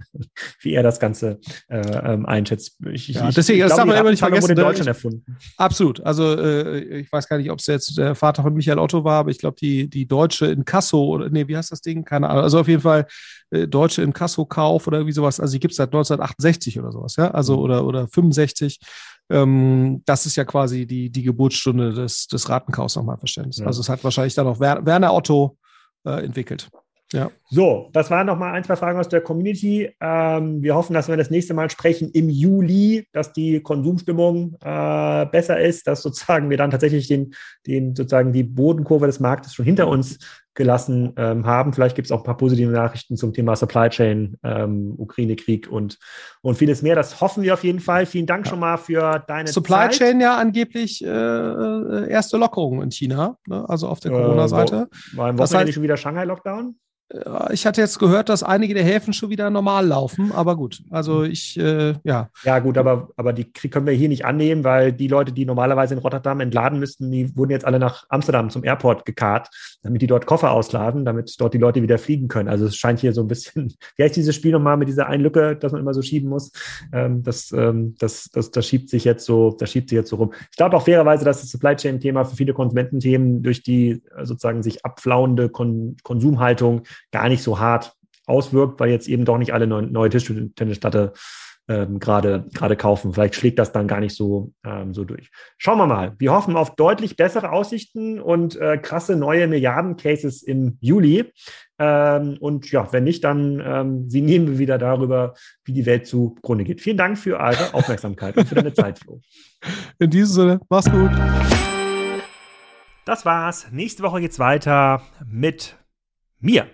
wie er das Ganze äh, ähm, einschätzt. Ich, ja, ich, deswegen, ich das darf man immer nicht vergessen. Wurde in Deutschland erfunden. Absolut. Also äh, ich weiß gar nicht, ob es jetzt der Vater von Michael Otto war, aber ich glaube, die, die deutsche Inkasso, oder nee, wie heißt das Ding? Keine Ahnung. Also auf jeden Fall äh, deutsche Inkasso-Kauf oder wie sowas. Also die gibt es seit 1968 oder sowas, ja. Also mhm. oder, oder 65. Ähm, das ist ja quasi die, die Geburtsstunde des, des Ratenkaufs nochmal Verständnis. Ja. Also es hat wahrscheinlich dann auch Werner Otto äh, entwickelt. Ja. So, das waren noch mal ein, zwei Fragen aus der Community. Ähm, wir hoffen, dass wir das nächste Mal sprechen im Juli, dass die Konsumstimmung äh, besser ist, dass sozusagen wir dann tatsächlich den, den sozusagen die Bodenkurve des Marktes schon hinter uns gelassen ähm, haben. Vielleicht gibt es auch ein paar positive Nachrichten zum Thema Supply Chain, ähm, Ukraine-Krieg und, und vieles mehr. Das hoffen wir auf jeden Fall. Vielen Dank schon mal für deine Supply Zeit. Chain ja angeblich äh, äh, erste Lockerung in China, ne? also auf der Corona-Seite. Äh, war im Wochenende heißt, schon wieder Shanghai-Lockdown? Ich hatte jetzt gehört, dass einige der Häfen schon wieder normal laufen, aber gut. Also ich, äh, ja. Ja, gut, aber, aber die können wir hier nicht annehmen, weil die Leute, die normalerweise in Rotterdam entladen müssten, die wurden jetzt alle nach Amsterdam zum Airport gekarrt, damit die dort Koffer ausladen, damit dort die Leute wieder fliegen können. Also es scheint hier so ein bisschen, wie heißt dieses Spiel nochmal mit dieser einen Lücke, dass man immer so schieben muss? Ähm, das, ähm, das, das, das schiebt sich jetzt so, das schiebt sich jetzt so rum. Ich glaube auch fairerweise, dass das Supply Chain-Thema für viele Konsumententhemen durch die äh, sozusagen sich abflauende Kon Konsumhaltung gar nicht so hart auswirkt, weil jetzt eben doch nicht alle neue, neue Tischtennisplatte ähm, gerade gerade kaufen. Vielleicht schlägt das dann gar nicht so, ähm, so durch. Schauen wir mal. Wir hoffen auf deutlich bessere Aussichten und äh, krasse neue Milliarden-Cases im Juli. Ähm, und ja, wenn nicht, dann ähm, nehmen wir wieder darüber, wie die Welt zugrunde geht. Vielen Dank für eure Aufmerksamkeit und für deine Zeit, Flo. In diesem Sinne, mach's gut. Das war's. Nächste Woche geht's weiter mit mir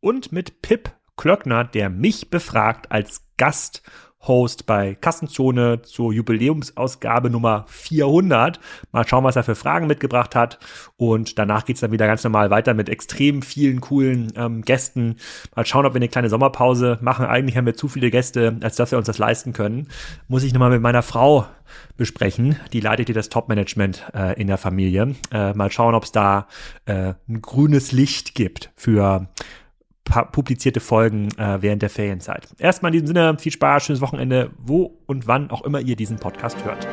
und mit Pip Klöckner, der mich befragt als Gasthost bei Kassenzone zur Jubiläumsausgabe Nummer 400. Mal schauen, was er für Fragen mitgebracht hat. Und danach geht's dann wieder ganz normal weiter mit extrem vielen coolen ähm, Gästen. Mal schauen, ob wir eine kleine Sommerpause machen. Eigentlich haben wir zu viele Gäste, als dass wir uns das leisten können. Muss ich nochmal mit meiner Frau besprechen. Die leitet hier das Top-Management äh, in der Familie. Äh, mal schauen, ob es da äh, ein grünes Licht gibt für publizierte Folgen äh, während der Ferienzeit. Erstmal in diesem Sinne, viel Spaß, schönes Wochenende, wo und wann auch immer ihr diesen Podcast hört.